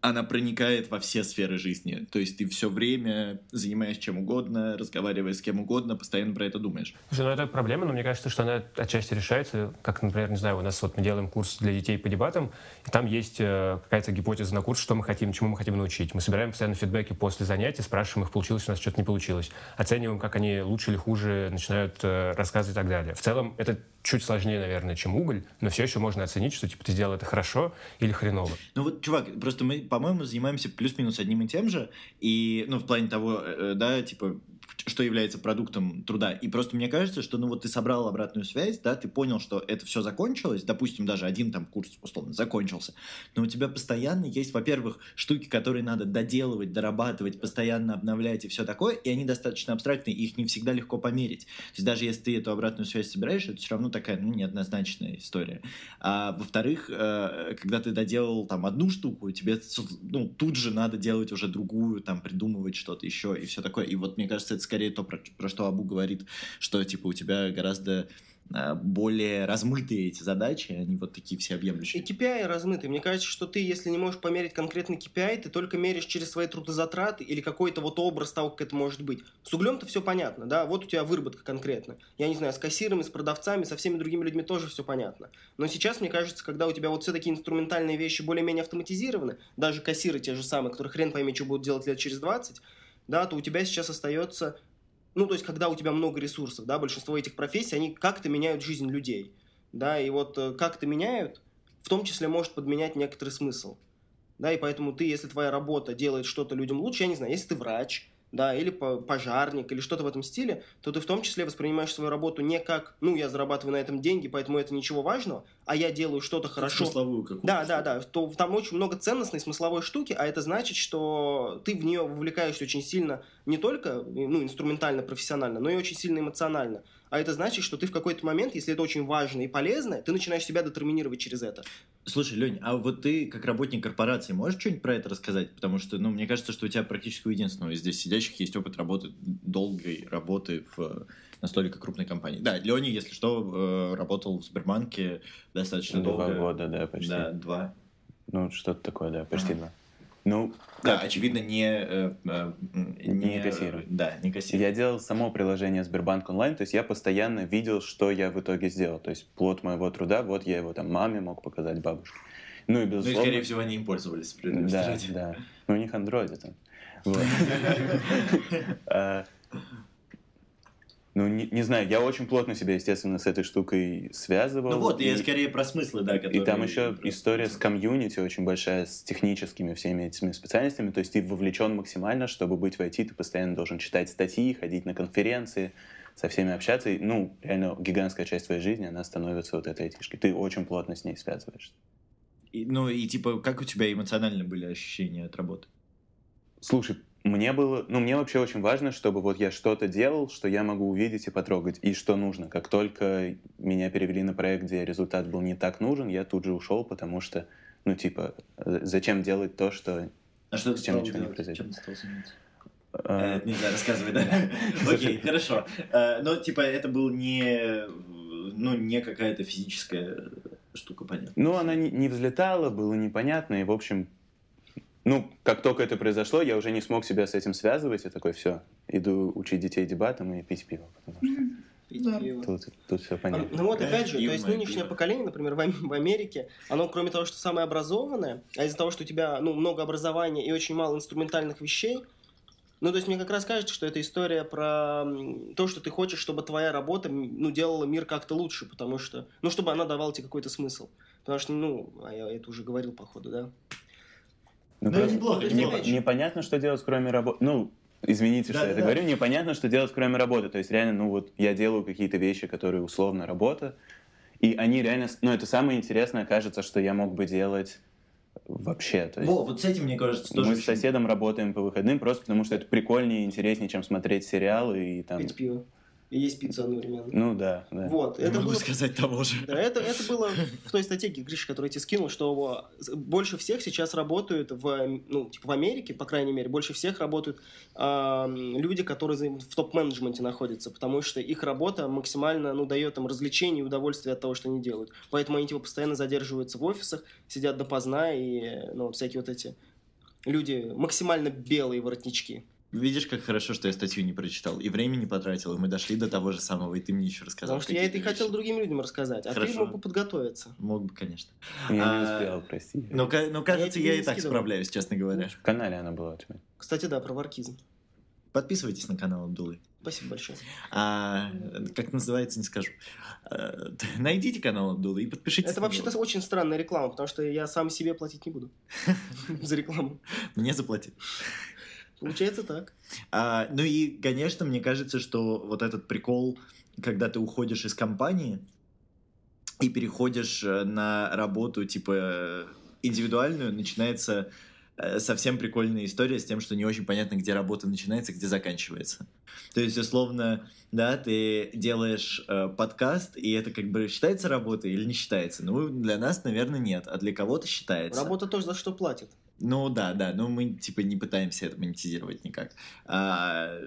она проникает во все сферы жизни. То есть ты все время занимаешь чем угодно, разговаривая с кем угодно, постоянно про это думаешь. Слушай, ну это проблема, но мне кажется, что она отчасти решается. Как, например, не знаю, у нас вот мы делаем курс для детей по дебатам, и там есть э, какая-то гипотеза на курс, что мы хотим, чему мы хотим научить. Мы собираем постоянно фидбэки после занятий, спрашиваем их, получилось у нас что-то не получилось. Оцениваем, как они лучше или хуже начинают э, рассказывать и так далее. В целом это чуть сложнее, наверное, чем уголь, но все еще можно оценить, что типа ты сделал это хорошо или хреново. Ну вот, чувак, просто мы, по-моему, занимаемся плюс-минус одним и тем же, и, ну, в плане того, э, да, типа, что является продуктом труда. И просто мне кажется, что, ну, вот ты собрал обратную связь, да, ты понял, что это все закончилось, допустим, даже один там курс, условно, закончился, но у тебя постоянно есть, во-первых, штуки, которые надо доделывать, дорабатывать, постоянно обновлять и все такое, и они достаточно абстрактные, их не всегда легко померить. То есть даже если ты эту обратную связь собираешь, это все равно такая, ну, неоднозначная история. А во-вторых, э, когда ты доделал там одну штуку, тебе, ну, тут же надо делать уже другую, там, придумывать что-то еще и все такое. И вот мне кажется, это скорее то, про, про что Абу говорит, что, типа, у тебя гораздо а, более размытые эти задачи, они вот такие всеобъемлющие. И KPI размытые. Мне кажется, что ты, если не можешь померить конкретный KPI, ты только меришь через свои трудозатраты или какой-то вот образ того, как это может быть. С углем-то все понятно, да, вот у тебя выработка конкретно. Я не знаю, с кассирами, с продавцами, со всеми другими людьми тоже все понятно. Но сейчас, мне кажется, когда у тебя вот все такие инструментальные вещи более-менее автоматизированы, даже кассиры те же самые, которые хрен пойми, что будут делать лет через 20, да, то у тебя сейчас остается ну, то есть, когда у тебя много ресурсов, да, большинство этих профессий, они как-то меняют жизнь людей, да, и вот э, как-то меняют, в том числе может подменять некоторый смысл, да, и поэтому ты, если твоя работа делает что-то людям лучше, я не знаю, если ты врач, да, или пожарник, или что-то в этом стиле, то ты в том числе воспринимаешь свою работу не как, ну, я зарабатываю на этом деньги, поэтому это ничего важного, а я делаю что-то хорошо. Смысловую какую-то. Да, да, да. То, там очень много ценностной смысловой штуки, а это значит, что ты в нее вовлекаешься очень сильно не только ну, инструментально, профессионально, но и очень сильно эмоционально. А это значит, что ты в какой-то момент, если это очень важно и полезно, ты начинаешь себя детерминировать через это. Слушай, Лень, а вот ты, как работник корпорации, можешь что-нибудь про это рассказать? Потому что, ну, мне кажется, что у тебя практически у единственного из здесь сидящих есть опыт работы, долгой работы в настолько крупной компании. Да, Леня, если что, э, работал в Сбербанке достаточно два долго. Два года, да, почти. Да, два. Ну, что-то такое, да, почти два. Ну, да, как... очевидно, не, э, э, не, не кассирую. Да, не кассирую. Я делал само приложение Сбербанк онлайн, то есть я постоянно видел, что я в итоге сделал. То есть плод моего труда, вот я его там маме мог показать, бабушке. Ну и безусловно... Ну и, скорее всего, они им пользовались. Да, да. Ну у них андроиды там. [laughs] [laughs] А, ну, не, не знаю, я очень плотно себя, естественно, с этой штукой связывал. Ну вот, и, я скорее про смыслы, да, которые... И там еще история с комьюнити очень большая, с техническими всеми этими специальностями, то есть ты вовлечен максимально, чтобы быть в IT, ты постоянно должен читать статьи, ходить на конференции, со всеми общаться, и, ну, реально, гигантская часть твоей жизни, она становится вот этой айтишкой. Ты очень плотно с ней связываешься. И, ну и типа, как у тебя эмоционально были ощущения от работы? Слушай, мне было, ну, мне вообще очень важно, чтобы вот я что-то делал, что я могу увидеть и потрогать, и что нужно. Как только меня перевели на проект, где результат был не так нужен, я тут же ушел, потому что, ну, типа, зачем делать то, что а что с чем ничего не произойдет? Чем ты стал заниматься? А, Это нельзя рассказывать, да? [laughs] Окей, хорошо. Э, Но, типа, это был не, ну, не какая-то физическая штука, понятно. Ну, она не взлетала, было непонятно, и, в общем, ну, как только это произошло, я уже не смог себя с этим связывать, и такой, все, иду учить детей дебатам и пить пиво, потому что Пить Да. пиво. тут, тут все А, понятно. Ну вот, опять же, то есть нынешнее пиво. поколение, например, в, Ам- в Америке, оно кроме того, что самое образованное, а из-за того, что у тебя ну, много образования и очень мало инструментальных вещей, ну, то есть мне как раз кажется, что это история про то, что ты хочешь, чтобы твоя работа ну, делала мир как-то лучше, потому что, ну, чтобы она давала тебе какой-то смысл. Потому что, ну, а я это уже говорил, походу, да. Ну, Ну, просто неплохо, не- неплохо. непонятно, что делать, кроме работы. Ну, извините, Да, что я да, это да. говорю, непонятно, что делать, кроме работы. То есть, реально, ну, вот я делаю какие-то вещи, которые условно работа, и они реально, с- ну, это самое интересное, кажется, что я мог бы делать вообще. То есть, Во, вот с этим, мне кажется, тоже мы с очень- соседом работаем по выходным просто потому, что это прикольнее и интереснее, чем смотреть сериалы и там... Пить пиво. И есть пиццу одновременно. Ну да, да. Вот, Не это могу было сказать того же. Да, это, это было в той статье, Гриша, которую я тебе скинул, что э, больше всех сейчас работают в, ну, типа в Америке, по крайней мере, больше всех работают а, люди, которые в топ-менеджменте находятся, потому что их работа максимально, ну, дает им развлечение и удовольствие от того, что они делают. Поэтому они, типа, постоянно задерживаются в офисах, сидят допоздна, и, ну, всякие вот эти люди, максимально белые воротнички. Видишь, как хорошо, что я статью не прочитал, и время не потратил, и мы дошли до того же самого, и ты мне еще рассказал. Потому что я это и хотел другим людям рассказать, а ты Хорошо. мог бы подготовиться. Мог бы, конечно. Я не А, успел, прости. Но, ка- но кажется, тебе я, не и так скидывал. справляюсь, честно говоря. В канале она была у тебя. Кстати, да, про варкизм. Подписывайтесь на канал Абдулы. Спасибо большое. А, как называется, не скажу. А, найдите канал Абдулы и подпишитесь Это вообще-то очень странная реклама, потому что я сам себе платить не буду [laughs] за рекламу. Мне заплатить. Получается так. А, ну и, конечно, мне кажется, что вот этот прикол, когда ты уходишь из компании и переходишь э, на работу, типа, индивидуальную, начинается э, совсем прикольная история с тем, что не очень понятно, где работа начинается, где заканчивается. То есть, условно, да, ты делаешь э, подкаст, и это как бы считается работой или не считается? Ну, для нас, наверное, нет, а для кого-то считается. Работа тоже за что платит. Ну да, да, но мы типа не пытаемся это монетизировать никак. А,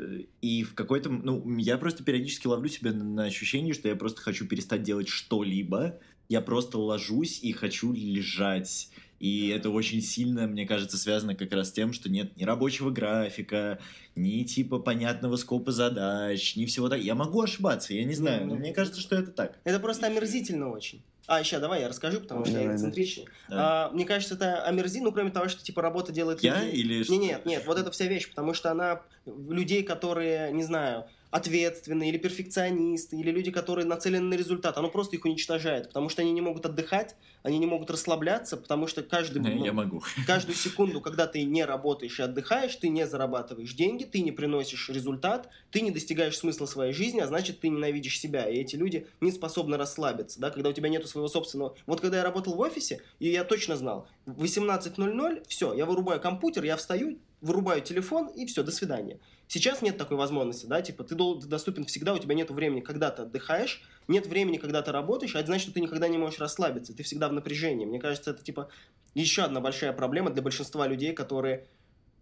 и в какой-то, ну, я просто периодически ловлю себя на, на ощущение, что я просто хочу перестать делать что-либо. Я просто ложусь и хочу лежать. И это очень сильно, мне кажется, связано как раз с тем, что нет ни рабочего графика, ни типа понятного скопа задач, ни всего так. Я могу ошибаться, я не знаю, но Ну, мне кажется, что это так. Это просто омерзительно очень. А, еще давай я расскажу, потому что я Давай, да. эксцентричный. Да. А, мне кажется, это омерзительно, ну, кроме того, что типа работа делает Я людей- или Не, нет, нет, вот это вся вещь, потому что она людей, которые, не знаю, ответственные или перфекционисты, или люди, которые нацелены на результат, оно просто их уничтожает, потому что они не могут отдыхать, они не могут расслабляться, потому что каждый, Не, ну, я могу. [laughs] каждую секунду, когда ты не работаешь и отдыхаешь, ты не зарабатываешь деньги, ты не приносишь результат, ты не достигаешь смысла своей жизни, а значит, ты ненавидишь себя. И эти люди не способны расслабиться, да, когда у тебя нету своего собственного... Вот когда я работал в офисе, и я точно знал, в 18.00, все, я вырубаю компьютер, я встаю, вырубаю телефон, и все, до свидания. Сейчас нет такой возможности, да, типа ты доступен всегда, у тебя нет времени, когда ты отдыхаешь, нет времени, когда ты работаешь, а это значит, что ты никогда не можешь расслабиться, ты всегда в напряжении. Мне кажется, это типа еще одна большая проблема для большинства людей, которые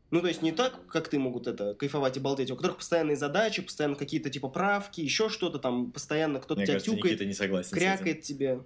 ну, то есть не так, как ты могут это кайфовать и балдеть, у которых постоянные задачи, постоянно какие-то типа правки, еще что-то там, постоянно кто-то Мне тебя кажется, тюкает, Никита не согласен крякает тебе.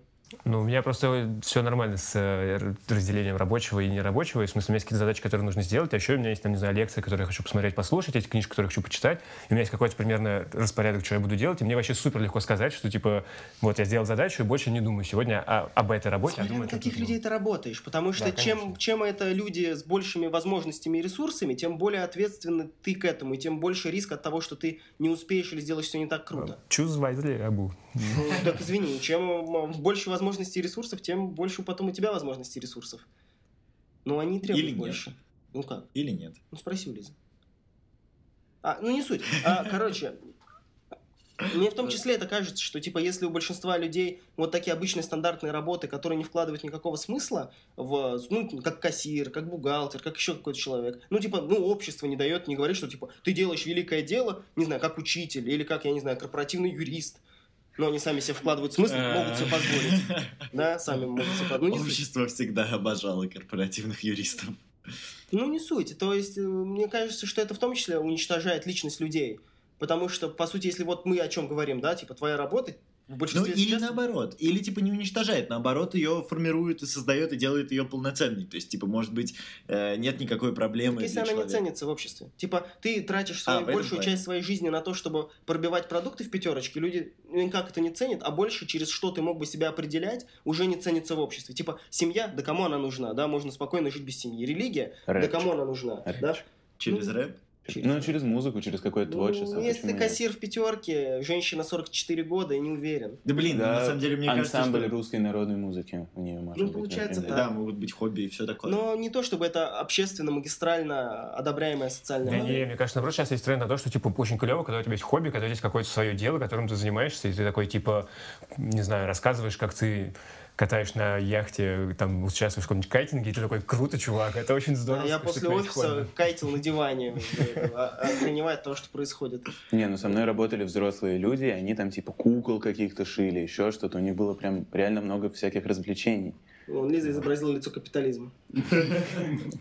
Ну, у меня просто все нормально с э, разделением рабочего и нерабочего. И, в смысле, у меня есть какие-то задачи, которые нужно сделать, а еще у меня есть, там, не знаю, лекции, которые я хочу посмотреть, послушать, эти книжки, которые я хочу почитать. И у меня есть какой-то примерно распорядок, что я буду делать, и мне вообще супер легко сказать, что, типа, вот я сделал задачу и больше не думаю сегодня о- об этой работе, а Смотря думаю на каких людей ты работаешь, потому что Да, чем, конечно. чем это люди с большими возможностями и ресурсами, тем более ответственны ты к этому, и тем больше риск от того, что ты не успеешь или сделаешь все не так круто. Choose wisely, Абу. Ну, так извини, чем м, больше возможностей и ресурсов, тем больше потом у тебя возможностей и ресурсов. Но они требуют Или нет. больше. Ну как? Или нет? Ну, спроси у Лизы. А, ну, не суть. А, [laughs] короче, Мне в том числе это кажется, что типа если у большинства людей вот такие обычные стандартные работы, которые не вкладывают никакого смысла в, ну, как кассир, как бухгалтер, как еще какой-то человек, ну, типа, ну, общество не дает, не говорит, что, типа, ты делаешь великое дело, не знаю, как учитель или как, я не знаю, корпоративный юрист, но они сами себе вкладывают смысл, могут себе позволить. [laughs] Да, сами могут себе позволить. Общество всегда обожало корпоративных юристов. Ну, не суть. То есть, э, мне кажется, что это в том числе уничтожает личность людей. Потому что, по сути, если вот мы о чем говорим, да, типа твоя работа, Ну, большинстве или сейчас- наоборот. Или, типа, не уничтожает. Наоборот, ее формирует и создает, и делает ее полноценной. То есть, типа, может быть, э, нет никакой проблемы Так если она не человека. ценится в обществе. Типа, ты тратишь А, свою этом большую плане. часть своей жизни на то, чтобы пробивать продукты в пятерочке, люди никак это не ценят, а больше через что ты мог бы себя определять, уже не ценится в обществе. Типа, семья, да кому она нужна, да, можно спокойно жить без семьи. Религия, да Рэп. кому она нужна, Рэп. да. Через Ну, рэп? Ну, через музыку, через какое-то Ну, творчество. если ты кассир в пятерке, женщина 44 года, я не уверен. Да блин, Да, на самом деле, мне кажется, ансамбль что... русской народной музыки у нее может Ну, быть. получается, например. Да, могут быть хобби и все такое. Но не то, чтобы это общественно, магистрально одобряемая социальная Да модель. не, мне кажется, наоборот, сейчас есть тренд на то, что, типа, очень клево, когда у тебя есть хобби, когда у тебя есть какое-то свое дело, которым ты занимаешься, и ты такой, типа, не знаю, рассказываешь, как ты катаешь на яхте, там, участвуешь в каком-нибудь кайтинге, и ты такой, круто, чувак, это очень здорово. А я после офиса прикольно». кайтил на диване, а- охреневает то, что происходит. Не, ну со мной работали взрослые люди, и они там типа кукол каких-то шили, еще что-то. У них было прям реально много всяких развлечений. Вон, Лиза изобразила лицо капитализма.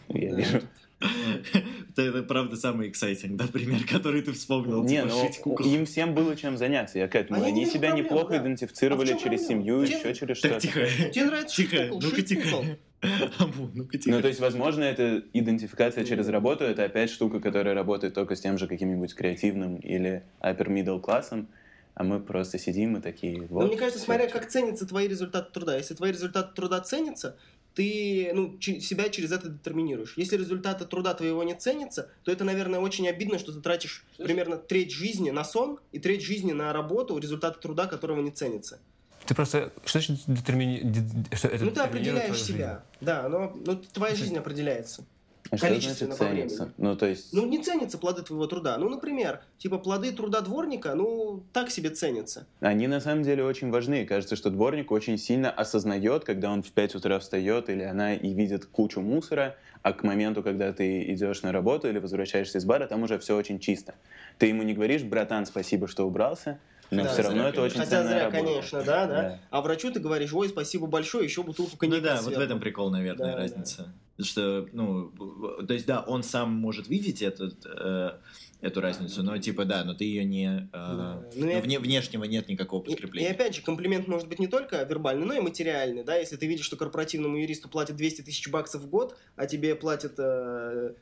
Я вижу. Это, это правда самый эксайтинг, да, пример, который ты вспомнил. Не, типа, ну шить кукол. им всем было чем заняться, я к этому. А Они себя проблем, неплохо да. идентифицировали А через проблема? семью, Где- еще через что-то. тихо. Тебе нравится шить Тихо, кукол? ну-ка Шить тихо. кукол. [laughs] Аму, ну-ка тихо. Ну, то есть, возможно, это идентификация через работу, это опять штука, которая работает только с тем же каким-нибудь креативным или upper middle классом, а мы просто сидим и такие, вот. Но мне кажется, смотря как ценятся твои результаты труда. Если твои результаты труда ценятся, ты ну, себя через это детерминируешь. Если результаты труда твоего не ценятся, то это, наверное, очень обидно, что ты тратишь примерно треть жизни на сон и треть жизни на работу, результаты труда которого не ценятся. Ты просто... Что значит детермини... де- что это Ну, ты определяешь твою жизнь? себя. Да, но, но твоя жизнь определяется. А что количественно значит по времени. ценится? Ну, то есть... Ну, не ценятся плоды твоего труда. Ну, например, типа плоды труда дворника, ну, так себе ценятся. Они на самом деле очень важны. Кажется, что дворник очень сильно осознает, когда он в 5 утра встает или она и видит кучу мусора, а к моменту, когда ты идешь на работу или возвращаешься из бара, там уже все очень чисто. Ты ему не говоришь, братан, спасибо, что убрался, но Да, все равно зря, это очень Хотя ценная зря, работа. конечно, да, да, Да. А врачу ты говоришь, ой, спасибо большое, еще бутылку Ну коньяка да, вот в сверху». этом прикол, наверное, Да, разница. Что, ну, то есть, да, он сам может видеть этот, э, эту разницу, но, типа, да, но ты ее не... э, Да. ну, Ну, я- вне- внешнего нет никакого И, и подкрепления. опять же, комплимент может быть не только вербальный, но и материальный, да, если ты видишь, что корпоративному юристу платят 200 тысяч баксов в год, а тебе платят э,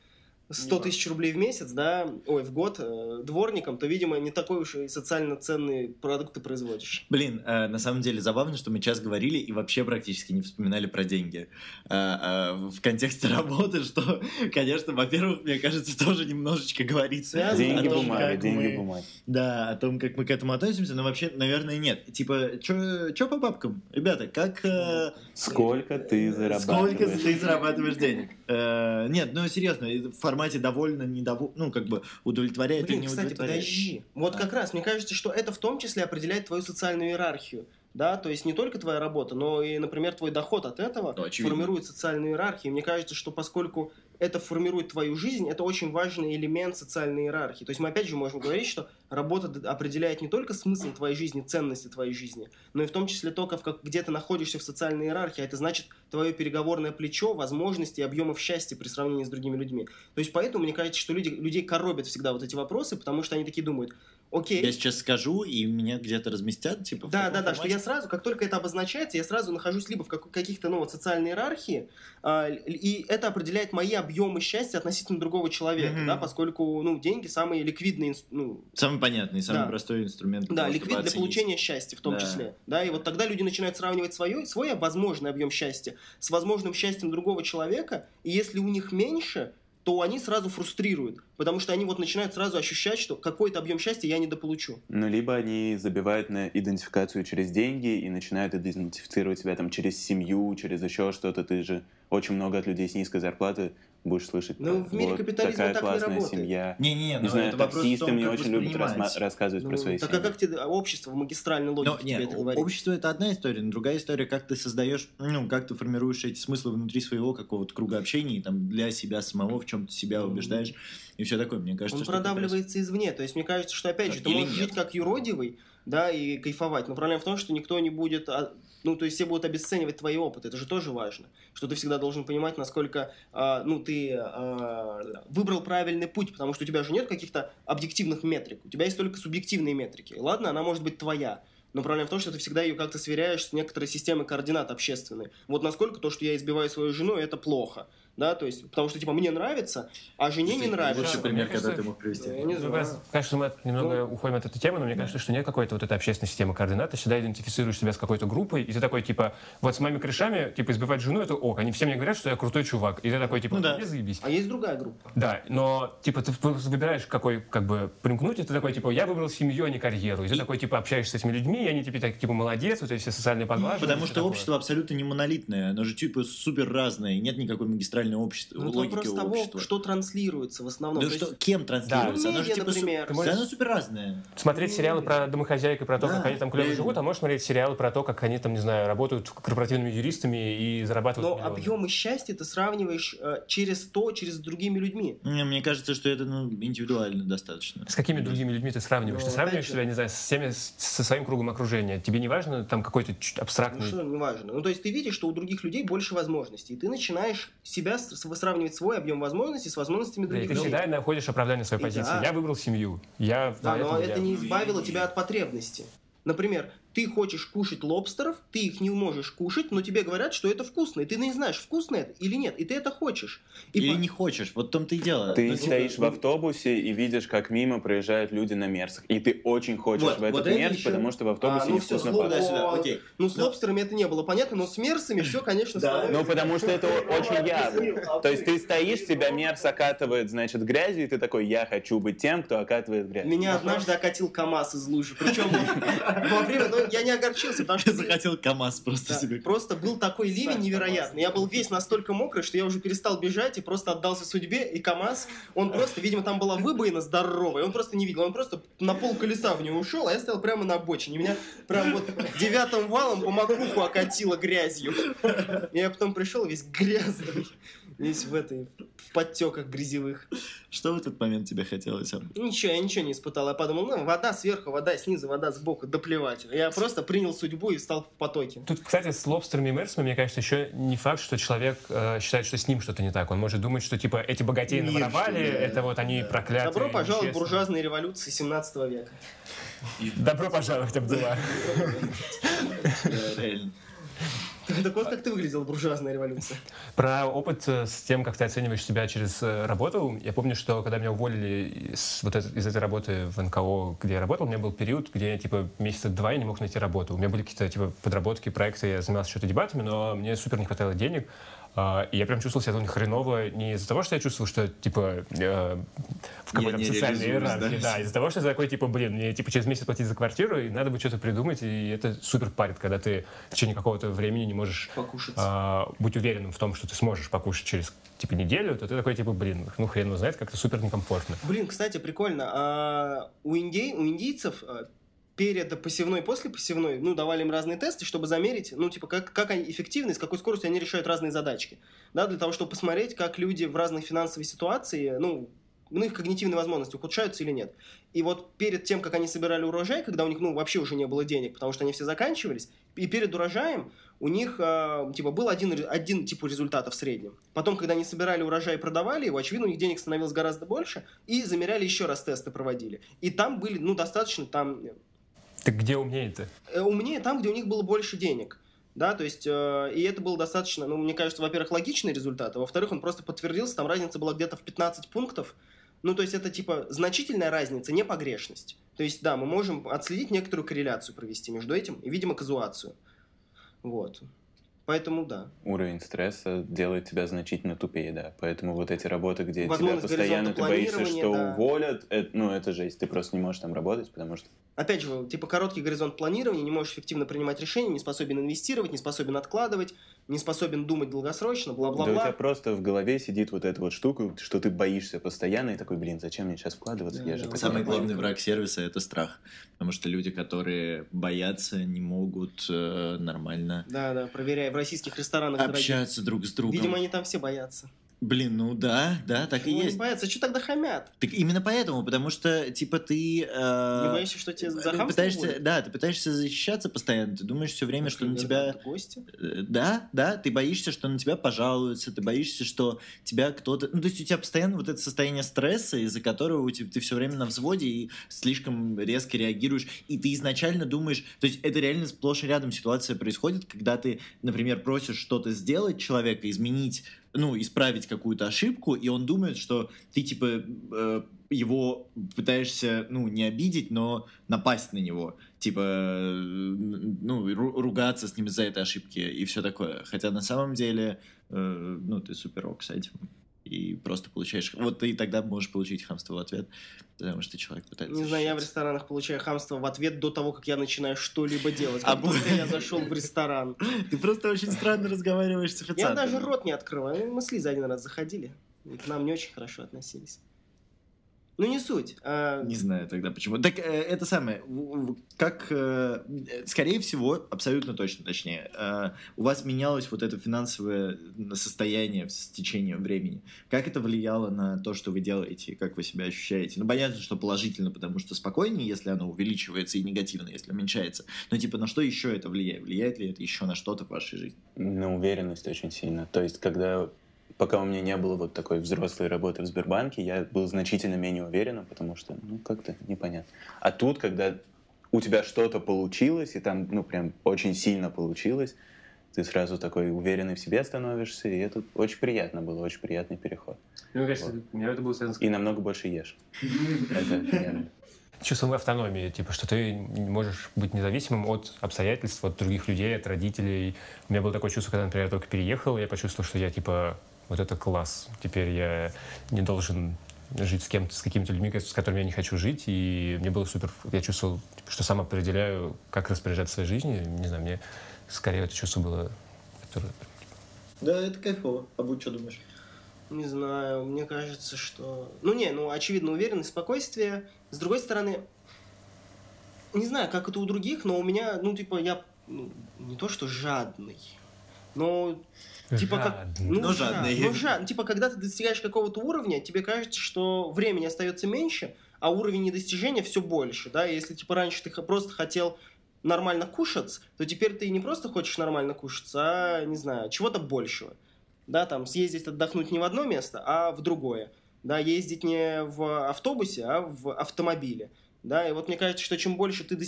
100 тысяч рублей в месяц, да, ой, в год э, дворником, то, видимо, не такой уж и социально ценный продукт ты производишь. Блин, э, на самом деле забавно, что мы сейчас говорили и вообще практически не вспоминали про деньги. Э, э, в контексте [laughs] работы, что, конечно, во-первых, мне кажется, тоже немножечко говорит Связано, Деньги, о том, бумага, как деньги, мы- бумага. Да, о том, как мы к этому относимся, но вообще, наверное, нет. Типа, чё, по бабкам? Ребята, как... э, Сколько ты зарабатываешь? Сколько ты зарабатываешь денег? Э, Нет, ну серьезно, в формате довольно, недовольно, ну как бы удовлетворяет Блин, не кстати, удовлетворяет. подожди. Вот как раз, мне кажется, что это в том числе определяет твою социальную иерархию. Да, то есть не только твоя работа, но и, например, твой доход от этого Ну, очевидно. формирует социальную иерархию. Мне кажется, что поскольку это формирует твою жизнь, это очень важный элемент социальной иерархии. То есть мы опять же можем говорить, что работа определяет не только смысл твоей жизни, ценности твоей жизни, но и в том числе то, как- где ты находишься в социальной иерархии. А это значит твое переговорное плечо, возможности и объемов счастья при сравнении с другими людьми. То есть поэтому мне кажется, что люди, людей коробят всегда вот эти вопросы, потому что они такие думают, окей, Я сейчас скажу, и меня где-то разместят, типа. да, да, да, что я сразу, как только это обозначается, я сразу нахожусь либо в как- каких-то, ну, вот, социальной иерархии, л- и это определяет мои объемы счастья относительно другого человека, Мгм. да, поскольку, ну, деньги самые ликвидные, ну, Самый понятный, самый Да. простой инструмент. для да, того, ликвид для получения счастья в том Да. числе, да, и вот тогда люди начинают сравнивать свое, свой возможный объем счастья с возможным счастьем другого человека, и если у них меньше, то они сразу фрустрируют. Потому что они вот начинают сразу ощущать, что какой-то объем счастья я недополучу. Ну, либо они забивают на идентификацию через деньги и начинают идентифицировать себя там через семью, через еще что-то. Ты же очень много от людей с низкой зарплаты будешь слышать. Ну, в мире вот капитализма такая так не классная работает. семья. Не-не-не, Не ну, знаю, таксисты том, мне очень любят расма- рассказывать про Ну, свои так семьи. а как тебе общество в магистральной Но логике тебе нет, это говорит? общество это одна история, но другая история, как ты создаешь, ну, как ты формируешь эти смыслы внутри своего какого-то круга общения, и там для себя самого, в чем ты себя убеждаешь, и все такое. Мне кажется, Он что как раз- продавливается извне. То есть, мне кажется, что, опять же, ты Или можешь нет. жить как юродивый, да, и кайфовать. Но проблема в том, что никто не будет... а, Ну, то есть все будут обесценивать твои опыты. Это же тоже важно. Что ты всегда должен понимать, насколько, а, ну, ты а, выбрал правильный путь, потому что у тебя же нет каких-то объективных метрик. У тебя есть только субъективные метрики. Ладно, она может быть твоя. Но проблема в том, что ты всегда ее как-то сверяешь с некоторой системой координат общественной. Вот насколько то, что я избиваю свою жену, это плохо. Да, то есть, потому что, типа, мне нравится, а жене не нравится. Лучший Мне пример, кажется, когда ты мог привести. Я не Ну, знаю. Конечно, мы немного уходим от этой темы, но мне кажется, что нет какой-то вот этой общественной системы координат. Ты всегда идентифицируешь себя с какой-то группой, и ты такой, типа, вот с моими корешами, типа, избивать жену, это ок. Они все мне говорят, что я крутой чувак. И ты такой, типа, Ну да. «Не заебись. А есть другая группа. Да, но, типа, ты выбираешь, какой, как бы, примкнуть, и ты такой, типа, я выбрал семью, а не карьеру. И ты такой, типа, общаешься с этими людьми, и они, типа, так, типа, молодец, вот эти все социальные поглаживания. Потому что всё общество абсолютно не монолитное, оно же типа супер разное, нет никакой магистральной общества, Ну, логики вопрос того, общества. что транслируется в основном. Да То что, есть, кем транслируется? Да. Оно же типа су- например. Да, можешь- оно супер разное. Смотреть сериалы про домохозяек и про то, Да, как они там клево живут, а можешь смотреть сериалы про то, как они там, не знаю, работают корпоративными юристами и зарабатывают но миллионы. объемы счастья ты сравниваешь э, через то, через другими людьми. Не, Мне кажется, что это ну, индивидуально достаточно. С какими другими людьми ты сравниваешь? Ну, ты сравниваешь себя, не знаю, с всеми, с- со своим кругом окружения. Тебе не важно там какой-то чуть Ну абстрактный... что, неважно. Ну, то есть ты видишь, что у других людей больше возможностей, и ты начинаешь себя с- сравнивать свой объем возможностей с возможностями Да, и других ты всегда находишь оправдание своей И позиции. да. Я выбрал семью. Я Да, но это я- не избавило тебя от потребности. Например, ты хочешь кушать лобстеров, ты их не можешь кушать, но тебе говорят, что это вкусно, и ты не знаешь, вкусно это или нет, и ты это хочешь. И Или по- не хочешь, вот в том-то и дело. Ты Ну, типа, стоишь в автобусе и видишь, как мимо проезжают люди на мерсах. И ты очень хочешь Вот, в этот вот это мерз, еще- потому что в автобусе А, ну невкусно слово- пахнет. Туда-сюда, окей. Ну, с Но- лобстерами это не было понятно, но с мерсами все, конечно, Да. Ну, потому что это [laughs] очень явно. То есть ты стоишь, тебя мерз окатывает, значит, грязью, и ты такой, я хочу быть тем, кто окатывает грязью. Меня однажды окатил КамАЗ из лужи. Причем [laughs] во время, но я не огорчился, потому Я что захотел КамАЗ просто Да, себе. Просто был такой ливень невероятный. Я был весь настолько мокрый, что я уже перестал бежать и просто отдался судьбе. И КамАЗ, он просто, видимо, там была выбоина здоровая, он просто не видел. Он просто на пол колеса в него ушел, а я стоял прямо на обочине. Меня прям вот девятым валом по макуху окатило грязью. И я потом пришел весь грязный, весь в этой, в подтеках грязевых. Что в этот момент тебе хотелось? Ничего, я ничего не испытал. Я подумал, ну, вода сверху, вода снизу, вода сбоку, да плевать. Я просто принял судьбу и стал в потоке. Тут, кстати, с лобстерами и мерсами, мне кажется, еще не факт, что человек э, считает, что с ним что-то не так. Он может думать, что, типа, эти богатеи Мир, наворовали, да. это вот они Да. проклятые. Добро пожаловать в буржуазные революции 17 века. Добро пожаловать, Абдула. Реально. Так вот, как ты выглядел, буржуазная революция. Про опыт э, с тем, как ты оцениваешь себя через э, работу. Я помню, что когда меня уволили из, вот этой- из этой работы в НКО, где я работал, у меня был период, где я, типа, месяца два я не мог найти работу. У меня были какие-то, типа, подработки, проекты, я занимался что-то дебатами, но мне супер не хватало денег. А, И я прям чувствовал себя хреново не из-за того, что я чувствовал, что, типа, э, в какой-то социальной иерархии, да? да, из-за того, что я такой, типа, блин, мне, типа, через месяц платить за квартиру, и надо бы что-то придумать, и это супер парит, когда ты в течение какого-то времени не можешь Покушать. а, быть уверенным в том, что ты сможешь покушать через типа неделю, то ты такой типа, блин, ну хрен его знает, как-то супер некомфортно. Блин, кстати, прикольно. А у, индей, у индийцев а, перед посевной после посевной, ну, давали им разные тесты, чтобы замерить, ну, типа, как, как они эффективны, с какой скоростью они решают разные задачки. Да, для того, чтобы посмотреть, как люди в разных финансовой ситуации, ну, ну, их когнитивные возможности ухудшаются или нет. И вот перед тем, как они собирали урожай, когда у них, ну, вообще уже не было денег, потому что они все заканчивались, и перед урожаем у них, а, типа, был один, один тип результата в среднем. Потом, когда они собирали урожай и продавали его, очевидно, у них денег становилось гораздо больше, и замеряли еще раз тесты проводили. И там были, ну, достаточно, там, Ты где умнее-то? э, умнее там, где у них было больше денег. Да, то есть, э, и это было достаточно, ну, мне кажется, во-первых, логичный результат, а во-вторых, он просто подтвердился, там разница была где-то в 15 пунктов. Ну, то есть, это, типа, значительная разница, не погрешность. То есть, да, мы можем отследить некоторую корреляцию провести между этим и, видимо, казуацию. Вот. Поэтому да. Уровень стресса делает тебя значительно тупее, да. Поэтому вот эти работы, где тебя постоянно ты боишься, что да. уволят, это, ну это жесть. Ты просто не можешь там работать, потому что Опять же, типа короткий горизонт планирования, не можешь эффективно принимать решения, не способен инвестировать, не способен откладывать, не способен думать долгосрочно, да у тебя бла-бла-бла. просто в голове сидит вот эта вот штука, что ты боишься постоянно и такой, блин, зачем мне сейчас вкладываться? Да, Я же да. такой Самый маленький». главный враг сервиса это страх. Потому что люди, которые боятся, не могут э, нормально Да, да, проверяя в российских ресторанах общаться друг с другом. Видимо, они там все боятся. Блин, ну да, да, так и Чего они есть. боятся? Что тогда хамят? Так именно поэтому, потому что, типа, ты... э, Не боишься, что тебе за ну, пытаешься, будет? Да, ты пытаешься защищаться постоянно, ты думаешь все время, что на тебя... Гости? Э, Да, да, ты боишься, что на тебя пожалуются, ты боишься, что тебя кто-то... Ну, то есть у тебя постоянно вот это состояние стресса, из-за которого у тебя, ты все время на взводе и слишком резко реагируешь, и ты изначально думаешь... То есть это реально сплошь и рядом ситуация происходит, когда ты, например, просишь что-то сделать человека, изменить, ну, исправить какую-то ошибку, и он думает, что ты, типа, э, его пытаешься, ну, не обидеть, но напасть на него. Типа, ну, ру- ругаться с ним из-за этой ошибки и все такое. Хотя на самом деле, э, ну, ты супер ок с этим. И просто получаешь... Вот ты тогда можешь получить хамство в ответ, потому что человек пытается... Не знаю, я в ресторанах получаю хамство в ответ до того, как я начинаю что-либо делать. А Как бу- только я зашел в ресторан. [laughs] Ты просто очень странно разговариваешь с Я официантом. даже рот не открываю. Мы с Лизой один раз заходили. К нам не очень хорошо относились. Ну, не суть. А, Не знаю тогда почему. Так э, это самое, как, э, скорее всего, абсолютно точно, точнее, э, у вас менялось вот это финансовое состояние с течением времени. Как это влияло на то, что вы делаете, и как вы себя ощущаете? Ну, понятно, что положительно, потому что спокойнее, если оно увеличивается, и негативно, если уменьшается. Но, типа, на что еще это влияет? Влияет ли это еще на что-то в вашей жизни? На уверенность очень сильно. То есть, когда пока у меня не было вот такой взрослой работы в Сбербанке, я был значительно менее уверенным, потому что, ну, как-то непонятно. А тут, когда у тебя что-то получилось, и там, ну, прям очень сильно получилось, ты сразу такой уверенный в себе становишься, и это очень приятно было, очень приятный переход. Мне кажется, у меня это было связано с И намного больше ешь. [laughs] Это чувством автономии, типа, что ты можешь быть независимым от обстоятельств, от других людей, от родителей. У меня было такое чувство, когда, например, я только переехал, я почувствовал, что я, типа, вот это класс. Теперь я не должен жить с кем-то, с какими-то людьми, с которыми я не хочу жить, и мне было супер, я чувствовал, типа, что сам определяю, как распоряжаться своей жизнью, не знаю, мне скорее это чувство было, которое Да, это кайфово. А будь что думаешь? Не знаю, мне кажется, что... Ну не, ну очевидно уверенность, спокойствие. С другой стороны, не знаю, как это у других, но у меня, ну типа, я ну, не то что жадный, но типа как... Ну, Но жад- жадный. ну, жад- типа, когда ты достигаешь какого-то уровня, тебе кажется, что времени остается меньше, а уровень недостижения все больше, да, И если, типа, раньше ты просто хотел нормально кушать, то теперь ты не просто хочешь нормально кушать, а, не знаю, чего-то большего, да, там, съездить отдохнуть не в одно место, а в другое, да, ездить не в автобусе, а в автомобиле, да, и вот мне кажется, что чем больше ты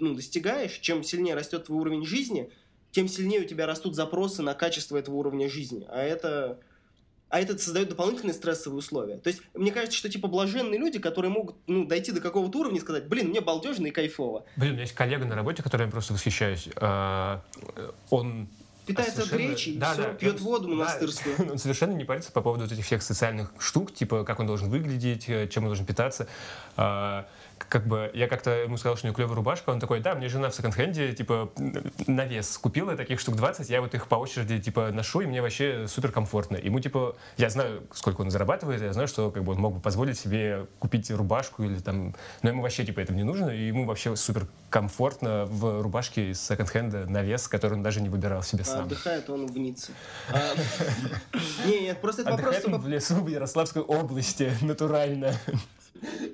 ну, достигаешь, чем сильнее растет твой уровень жизни, тем сильнее у тебя растут запросы на качество этого уровня жизни. А это, а это создает дополнительные стрессовые условия. То есть, мне кажется, что типа блаженные люди, которые могут ну, дойти до какого-то уровня и сказать, блин, мне балдежно и кайфово. Блин, у меня есть коллега на работе, которым я просто восхищаюсь. А, Он Питается совершенно- гречей, да, всё, да, пьет он- воду да, монастырскую. [laughs] Он совершенно не парится по поводу вот этих всех социальных штук, типа как он должен выглядеть, э, чем он должен питаться. Как бы я как-то ему сказал, что у него клевая рубашка, он такой, да, мне жена в секонд-хенде, типа, на вес купила таких штук 20, я вот их по очереди, типа, ношу, и мне вообще супер комфортно. Ему, типа, я знаю, сколько он зарабатывает, я знаю, что, как бы, он мог бы позволить себе купить рубашку или там, но ему вообще, типа, это не нужно, и ему вообще супер комфортно в рубашке из секонд-хенда на вес, который он даже не выбирал себе сам. отдыхает он в Ницце. А, [laughs] Не, нет, просто это вопрос... В лесу в Ярославской области, [laughs] натурально.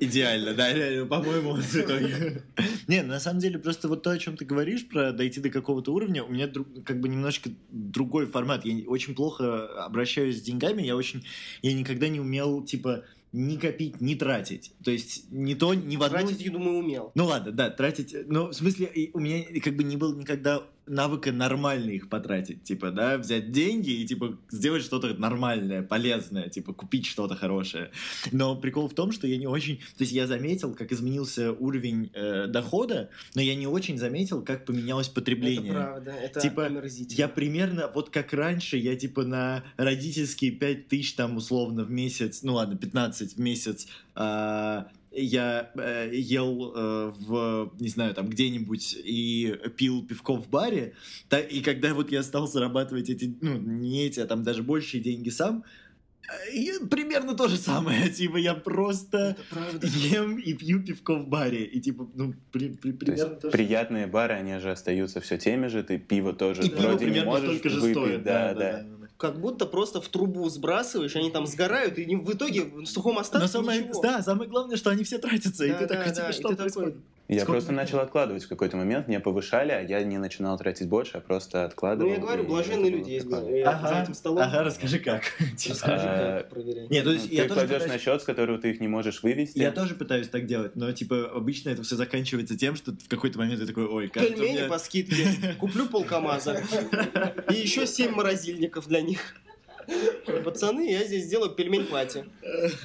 Идеально, да, реально, по-моему, он святой. Не, на самом деле, просто вот то, о чем ты говоришь, про дойти до какого-то уровня, у меня как бы немножечко другой формат. Я очень плохо обращаюсь с деньгами, я очень, я никогда не умел, типа, ни копить, ни тратить. То есть ни то, ни в одну... Тратить, я думаю, умел. Ну ладно, да, тратить. Но в смысле, у меня как бы не было никогда навыка нормально их потратить, типа, да, взять деньги и, типа, сделать что-то нормальное, полезное, типа, купить что-то хорошее. Но прикол в том, что я не очень... То есть я заметил, как изменился уровень э, дохода, но я не очень заметил, как поменялось потребление. Это правда, это Типа, омерзительно. Я примерно, вот как раньше, я типа на родительские 5 тысяч там условно в месяц, ну ладно, 15 в месяц, а, я э, ел э, в, не знаю, там где-нибудь и пил пивко в баре, та- и когда вот я стал зарабатывать эти, ну, не эти, а там даже большие деньги сам, э, и примерно то же самое, [laughs] типа я просто ем и пью пивко в баре, и типа, ну, при- при- То примерно то же приятные бары, они же остаются все теми же, ты пиво тоже И пиво вроде не примерно можешь столько же выпить, стоит, да, да. да. Как будто просто в трубу сбрасываешь, они там сгорают, и в итоге в сухом остатке самое, ничего. да, самое главное, что они все тратятся, и Да, ты да, такой, да, типа, что ты такой, происходит? Я Сколько просто времени? начал откладывать в какой-то момент, мне повышали, а я не начинал тратить больше, а просто Ну, откладывал. я говорю, блаженные люди есть э, Ага, за этим столом. ага, расскажи как. [laughs] Типа, Расскажи, как проверять. Нет, то Ну, есть я ты кладешь на счет, с которого ты их не можешь вывести. Я тоже пытаюсь так делать, но, типа, обычно это все заканчивается тем, что в какой-то момент ты такой, ой, у Пельмени меня- по скидке. [laughs] Куплю полкамаза. И еще семь морозильников для них. Пацаны, я здесь сделаю пельмень пати.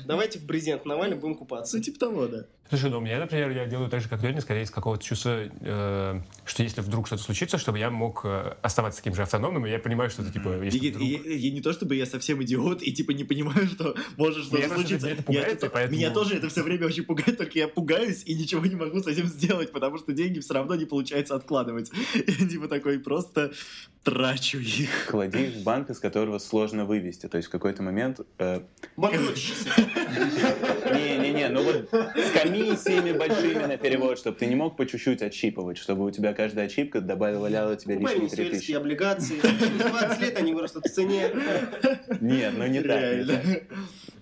Давайте в брезент навалим, будем купаться. Ну, типа того, да. Слушай, ну, у меня, например, я делаю так же, как Леня, скорее из какого-то чувства, э, что если вдруг что-то случится, чтобы я мог э, оставаться таким же автономным, и я понимаю, что это, типа, если И- вдруг... и- и- и не то, чтобы я совсем идиот и, типа, не понимаю, [laughs] что может что-то Меня случиться. это пугает, Я, и типа, поэтому- Меня тоже это все время очень пугает, только я пугаюсь и ничего не могу с этим сделать, потому что деньги все равно не получается откладывать. [laughs] И, типа, такой просто трачу их. Клади в банк, из которого сложно вывести. То есть в какой-то момент... э. Не-не-не, ну вот комиссиями большими на перевод, чтобы ты не мог по чуть-чуть отщипывать, чтобы у тебя каждая отщипка добавляла тебе Покупай лишние венесуэльские 3000. облигации. Через 20 лет они вырастут в цене. Нет, ну не так.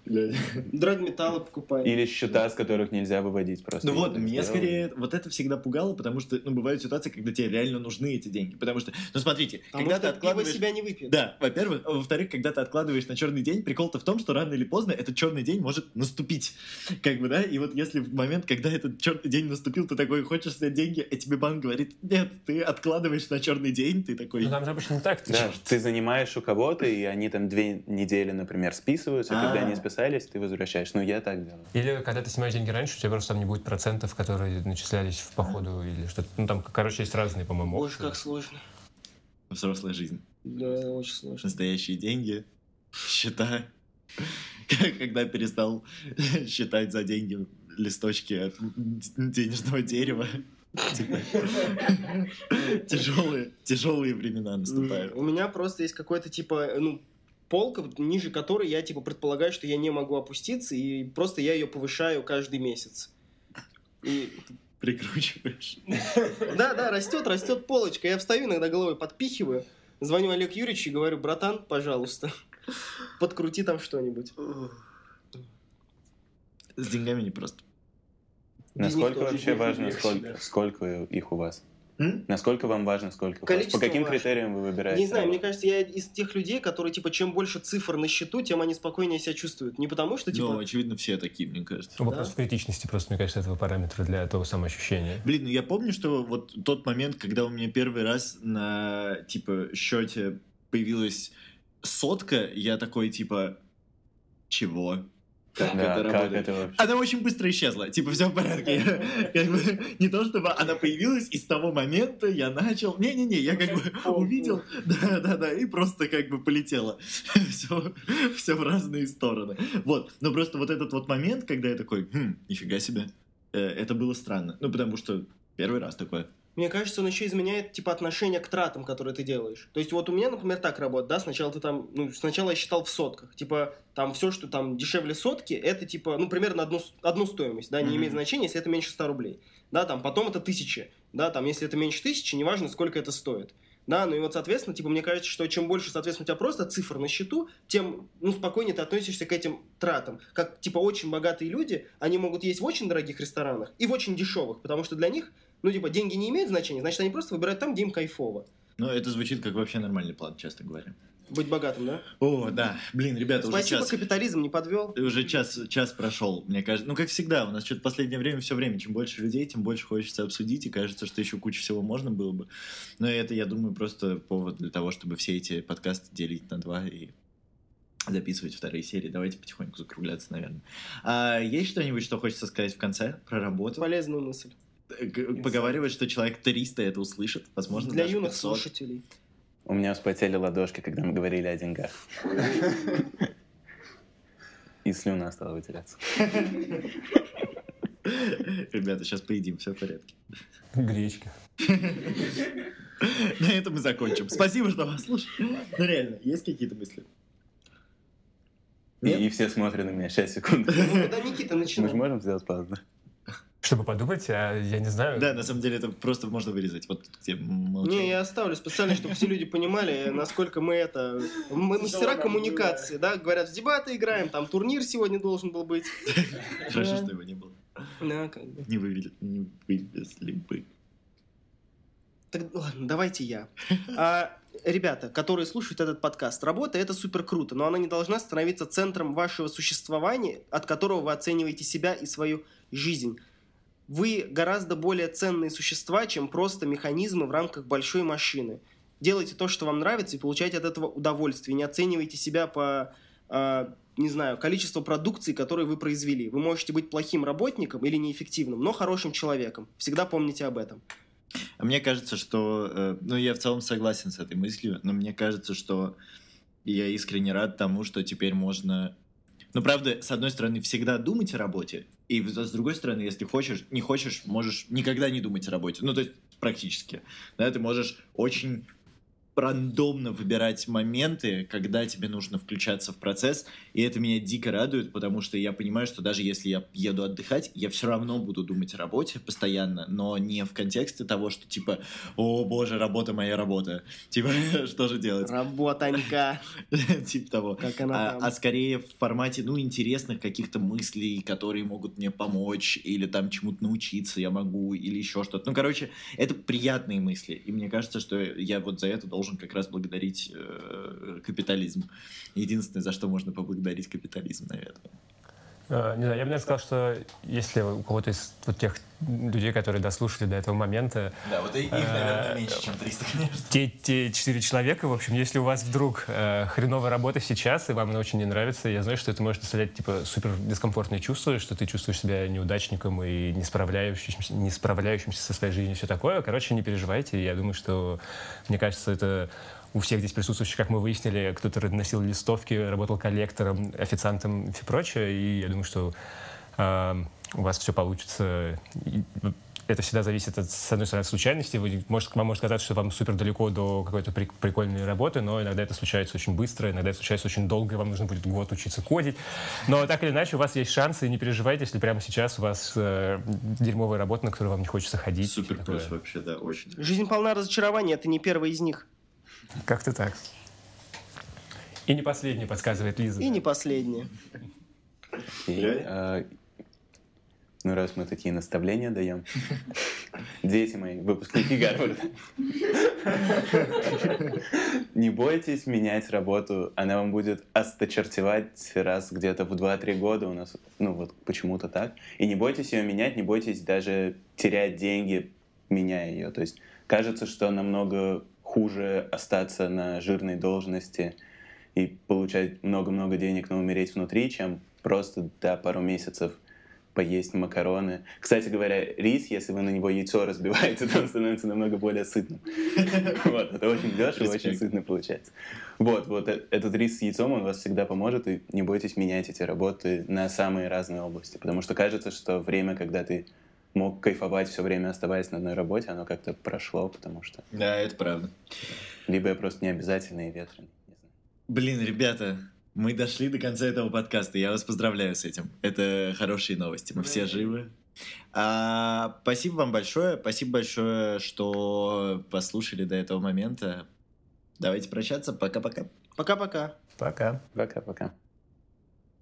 Драгметаллы покупай. Или счета, с которых нельзя выводить просто. Ну вот, меня сделал. скорее вот это всегда пугало, потому что, ну, бывают ситуации, когда тебе реально нужны эти деньги. Потому что, ну, смотрите, Потому когда ты откладываешь... себя не выпьет. Да, во-первых. А Во-вторых, когда ты откладываешь на черный день, прикол-то в том, что рано или поздно этот черный день может наступить. Как бы, да? И вот если в момент, когда этот черный день наступил, ты такой хочешь снять деньги, а тебе банк говорит, нет, ты откладываешь на черный день, ты такой... Ну, там же обычно так. ты Да, ты занимаешь у кого-то, и они там две недели, например, списываются, а когда А. они списались, ты возвращаешь. Ну, я так делаю. Или когда ты снимаешь деньги раньше, у тебя просто там не будет процентов, которые начислялись в походу или что-то. Ну, там, короче, есть разные, по-моему, Боже, как сложно. Взрослая жизнь. Да, очень сложно. Настоящие деньги, счета. [laughs] Когда перестал [laughs] считать за деньги листочки от денежного дерева. [laughs] Тяжелые, тяжелые времена наступают. У меня просто есть какой-то типа, ну, полка, ниже которой я типа предполагаю, что я не могу опуститься, и просто я ее повышаю каждый месяц. И Прикручиваешь. да, да, растет, растет полочка. Я встаю, иногда головой подпихиваю, звоню Олег Юрьевич и говорю, братан, пожалуйста, подкрути там что-нибудь. С деньгами не просто. Насколько вообще важно, сколько, сколько их у вас? М? Насколько вам важно, сколько? Количество По каким важно. критериям вы выбираете? Не знаю, мне кажется, я из тех людей, которые, типа, чем больше цифр на счету, тем они спокойнее себя чувствуют. Не потому что, Ну, типа, очевидно, все такие, мне кажется. Ну, Вопрос в критичности просто, мне кажется, этого параметра для того самоощущения. Блин, ну я помню, что вот тот момент, когда у меня первый раз на, типа, счете появилась сотка, я такой, типа, чего? Как Да, это как работает? это вообще? Она очень быстро исчезла. Типа, все в порядке. Я- как бы, не то, чтобы она появилась, и с того момента я начал... Не-не-не, я как бы увидел, да-да-да, и просто как бы полетело. [laughs] Все, все в разные стороны. Вот. Но просто вот этот вот момент, когда я такой, хм, нифига себе, э, это было странно. Ну, потому что первый раз такое. Мне кажется, он еще изменяет, типа, отношение к тратам, которые ты делаешь. То есть вот у меня, например, так работает, да, сначала ты там, ну, сначала я считал в сотках. Типа, там все, что там дешевле сотки, это, типа, ну, примерно одну, одну стоимость, да, не Мгм. имеет значения, если это меньше 100 рублей. Да, там, потом это тысячи, да, там, если это меньше тысячи, неважно, сколько это стоит. Да, ну и вот, соответственно, типа, мне кажется, что чем больше, соответственно, у тебя просто цифр на счету, тем, ну, спокойнее ты относишься к этим тратам. Как, типа, очень богатые люди, они могут есть в очень дорогих ресторанах и в очень дешевых, потому что для них, ну, типа, деньги не имеют значения, значит, они просто выбирают там, где им кайфово. Но это звучит как вообще нормальный план, честно говоря. Быть богатым, да? О, да. Блин, ребята, Спасибо, уже час... капитализм не подвел. Уже час, час прошел, мне кажется. Ну, как всегда, у нас что-то последнее время все время, чем больше людей, тем больше хочется обсудить, и кажется, что еще куча всего можно было бы. Но это, я думаю, просто повод для того, чтобы все эти подкасты делить на два и записывать вторые серии. Давайте потихоньку закругляться, наверное. А есть что-нибудь, что хочется сказать в конце про работу? Полезная мысль. Поговаривать, что человек 300 это услышит, возможно, Для даже юных 500. слушателей. У меня вспотели ладошки, когда мы говорили о деньгах. И слюна стала выделяться. Ребята, сейчас поедим, все в порядке. Гречка. На этом мы закончим. Спасибо, что вас слушали. Ну реально, есть какие-то мысли? И, и все смотрят на меня 6 секунд. Ну, когда Никита Мы же можем сделать паузу? Чтобы подумать, а я не знаю. Да, на самом деле это просто можно вырезать. Вот где молчание. Не, я оставлю специально, чтобы все люди понимали, насколько мы это... Мы мастера коммуникации, да? Говорят, в дебаты играем, там турнир сегодня должен был быть. Хорошо, что его не было. Да, как бы. Не вывели, не вывезли бы. Так, ладно, давайте я. А, ребята, которые слушают этот подкаст, работа это супер круто, но она не должна становиться центром вашего существования, от которого вы оцениваете себя и свою жизнь. Вы гораздо более ценные существа, чем просто механизмы в рамках большой машины. Делайте то, что вам нравится, и получайте от этого удовольствие. Не оценивайте себя по, а, не знаю, количеству продукции, которую вы произвели. Вы можете быть плохим работником или неэффективным, но хорошим человеком. Всегда помните об этом. А мне кажется, что... э, ну, я в целом согласен с этой мыслью, но мне кажется, что я искренне рад тому, что теперь можно... Ну, правда, с одной стороны, всегда думать о работе, и с другой стороны, если хочешь, не хочешь, можешь никогда не думать о работе. Ну, то есть практически. Да, ты можешь очень рандомно выбирать моменты, когда тебе нужно включаться в процесс, и это меня дико радует, потому что я понимаю, что даже если я еду отдыхать, я все равно буду думать о работе постоянно, но не в контексте того, что типа, о боже, работа моя работа, [laughs] типа, [laughs] что же делать? Работанька. [laughs] Типа того. Как она А, а скорее в формате, ну, интересных каких-то мыслей, которые могут мне помочь, или там чему-то научиться я могу, или еще что-то. Ну, короче, это приятные мысли, и мне кажется, что я вот за это должен как раз благодарить э, капитализм. Единственное, за что можно поблагодарить капитализм, наверное. Э, Не знаю, я бы, наверное, сказал, что если у кого-то из вот тех людей, которые дослушали до этого момента, Да, вот их, наверное, меньше, чем 300, конечно. те, те четыре человека, в общем, если у вас вдруг э, хреновая работа сейчас, и вам она очень не нравится, я знаю, что это может доставлять, типа, супер дискомфортные чувства, что ты чувствуешь себя неудачником и не справляющимся, не справляющимся со своей жизнью и все такое. Короче, не переживайте. Я думаю, что, мне кажется, это у всех здесь присутствующих, как мы выяснили, кто-то носил листовки, работал коллектором, официантом и все прочее. И я думаю, что э, у вас все получится. И это всегда зависит, от, с одной стороны, от случайности. Вы, может, вам может казаться, что вам супер далеко до какой-то прик- прикольной работы, но иногда это случается очень быстро, иногда это случается очень долго, и вам нужно будет год учиться кодить. Но так или иначе, у вас есть шансы, и не переживайте, если прямо сейчас у вас э, дерьмовая работа, на которую вам не хочется ходить. Супер плюс вообще, да, очень. Жизнь полна разочарований, это не первый из них. Как-то так. И не последний, подсказывает Лиза. И не последний. И, э, ну, раз мы такие наставления даем. Дети мои, выпускники Гарварда. Не бойтесь менять работу, она вам будет осточертевать раз где-то в 2-3 года у нас, ну вот почему-то так. И не бойтесь ее менять, не бойтесь даже терять деньги, меняя ее. То есть кажется, что намного хуже остаться на жирной должности и получать много-много денег, но умереть внутри, чем просто, да, пару месяцев поесть макароны. Кстати говоря, рис, если вы на него яйцо [laughs] разбиваете, то он становится намного более сытным. [laughs] Вот, это очень дешево, очень сытно получается. Вот, вот э- этот рис с яйцом, он вас всегда поможет, и не бойтесь менять эти работы на самые разные области, потому что кажется, что время, когда ты мог кайфовать все время, оставаясь на одной работе, оно как-то прошло, потому что Да, это правда. либо я просто необязательный и ветреный. не знаю. Блин, ребята, мы дошли до конца этого подкаста. Я вас поздравляю с этим. Это хорошие новости. Мы все живы. А, спасибо вам большое. Спасибо большое, что послушали до этого момента. Давайте прощаться. Пока-пока. Пока-пока. Пока. Пока-пока.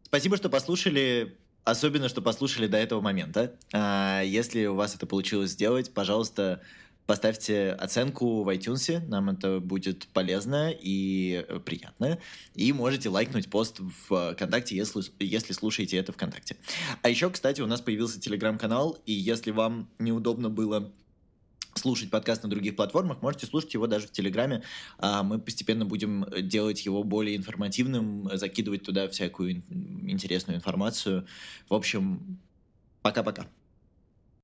Спасибо, что послушали. Особенно, что послушали до этого момента. А, если у вас это получилось сделать, пожалуйста, Поставьте оценку в iTunes, нам это будет полезно и э, приятно. И можете лайкнуть пост в ВКонтакте, если, если слушаете это ВКонтакте. А еще, кстати, у нас появился телеграм-канал, и если вам неудобно было слушать подкаст на других платформах, можете слушать его даже в Телеграме. А мы постепенно будем делать его более информативным, закидывать туда всякую интересную информацию. В общем, пока-пока.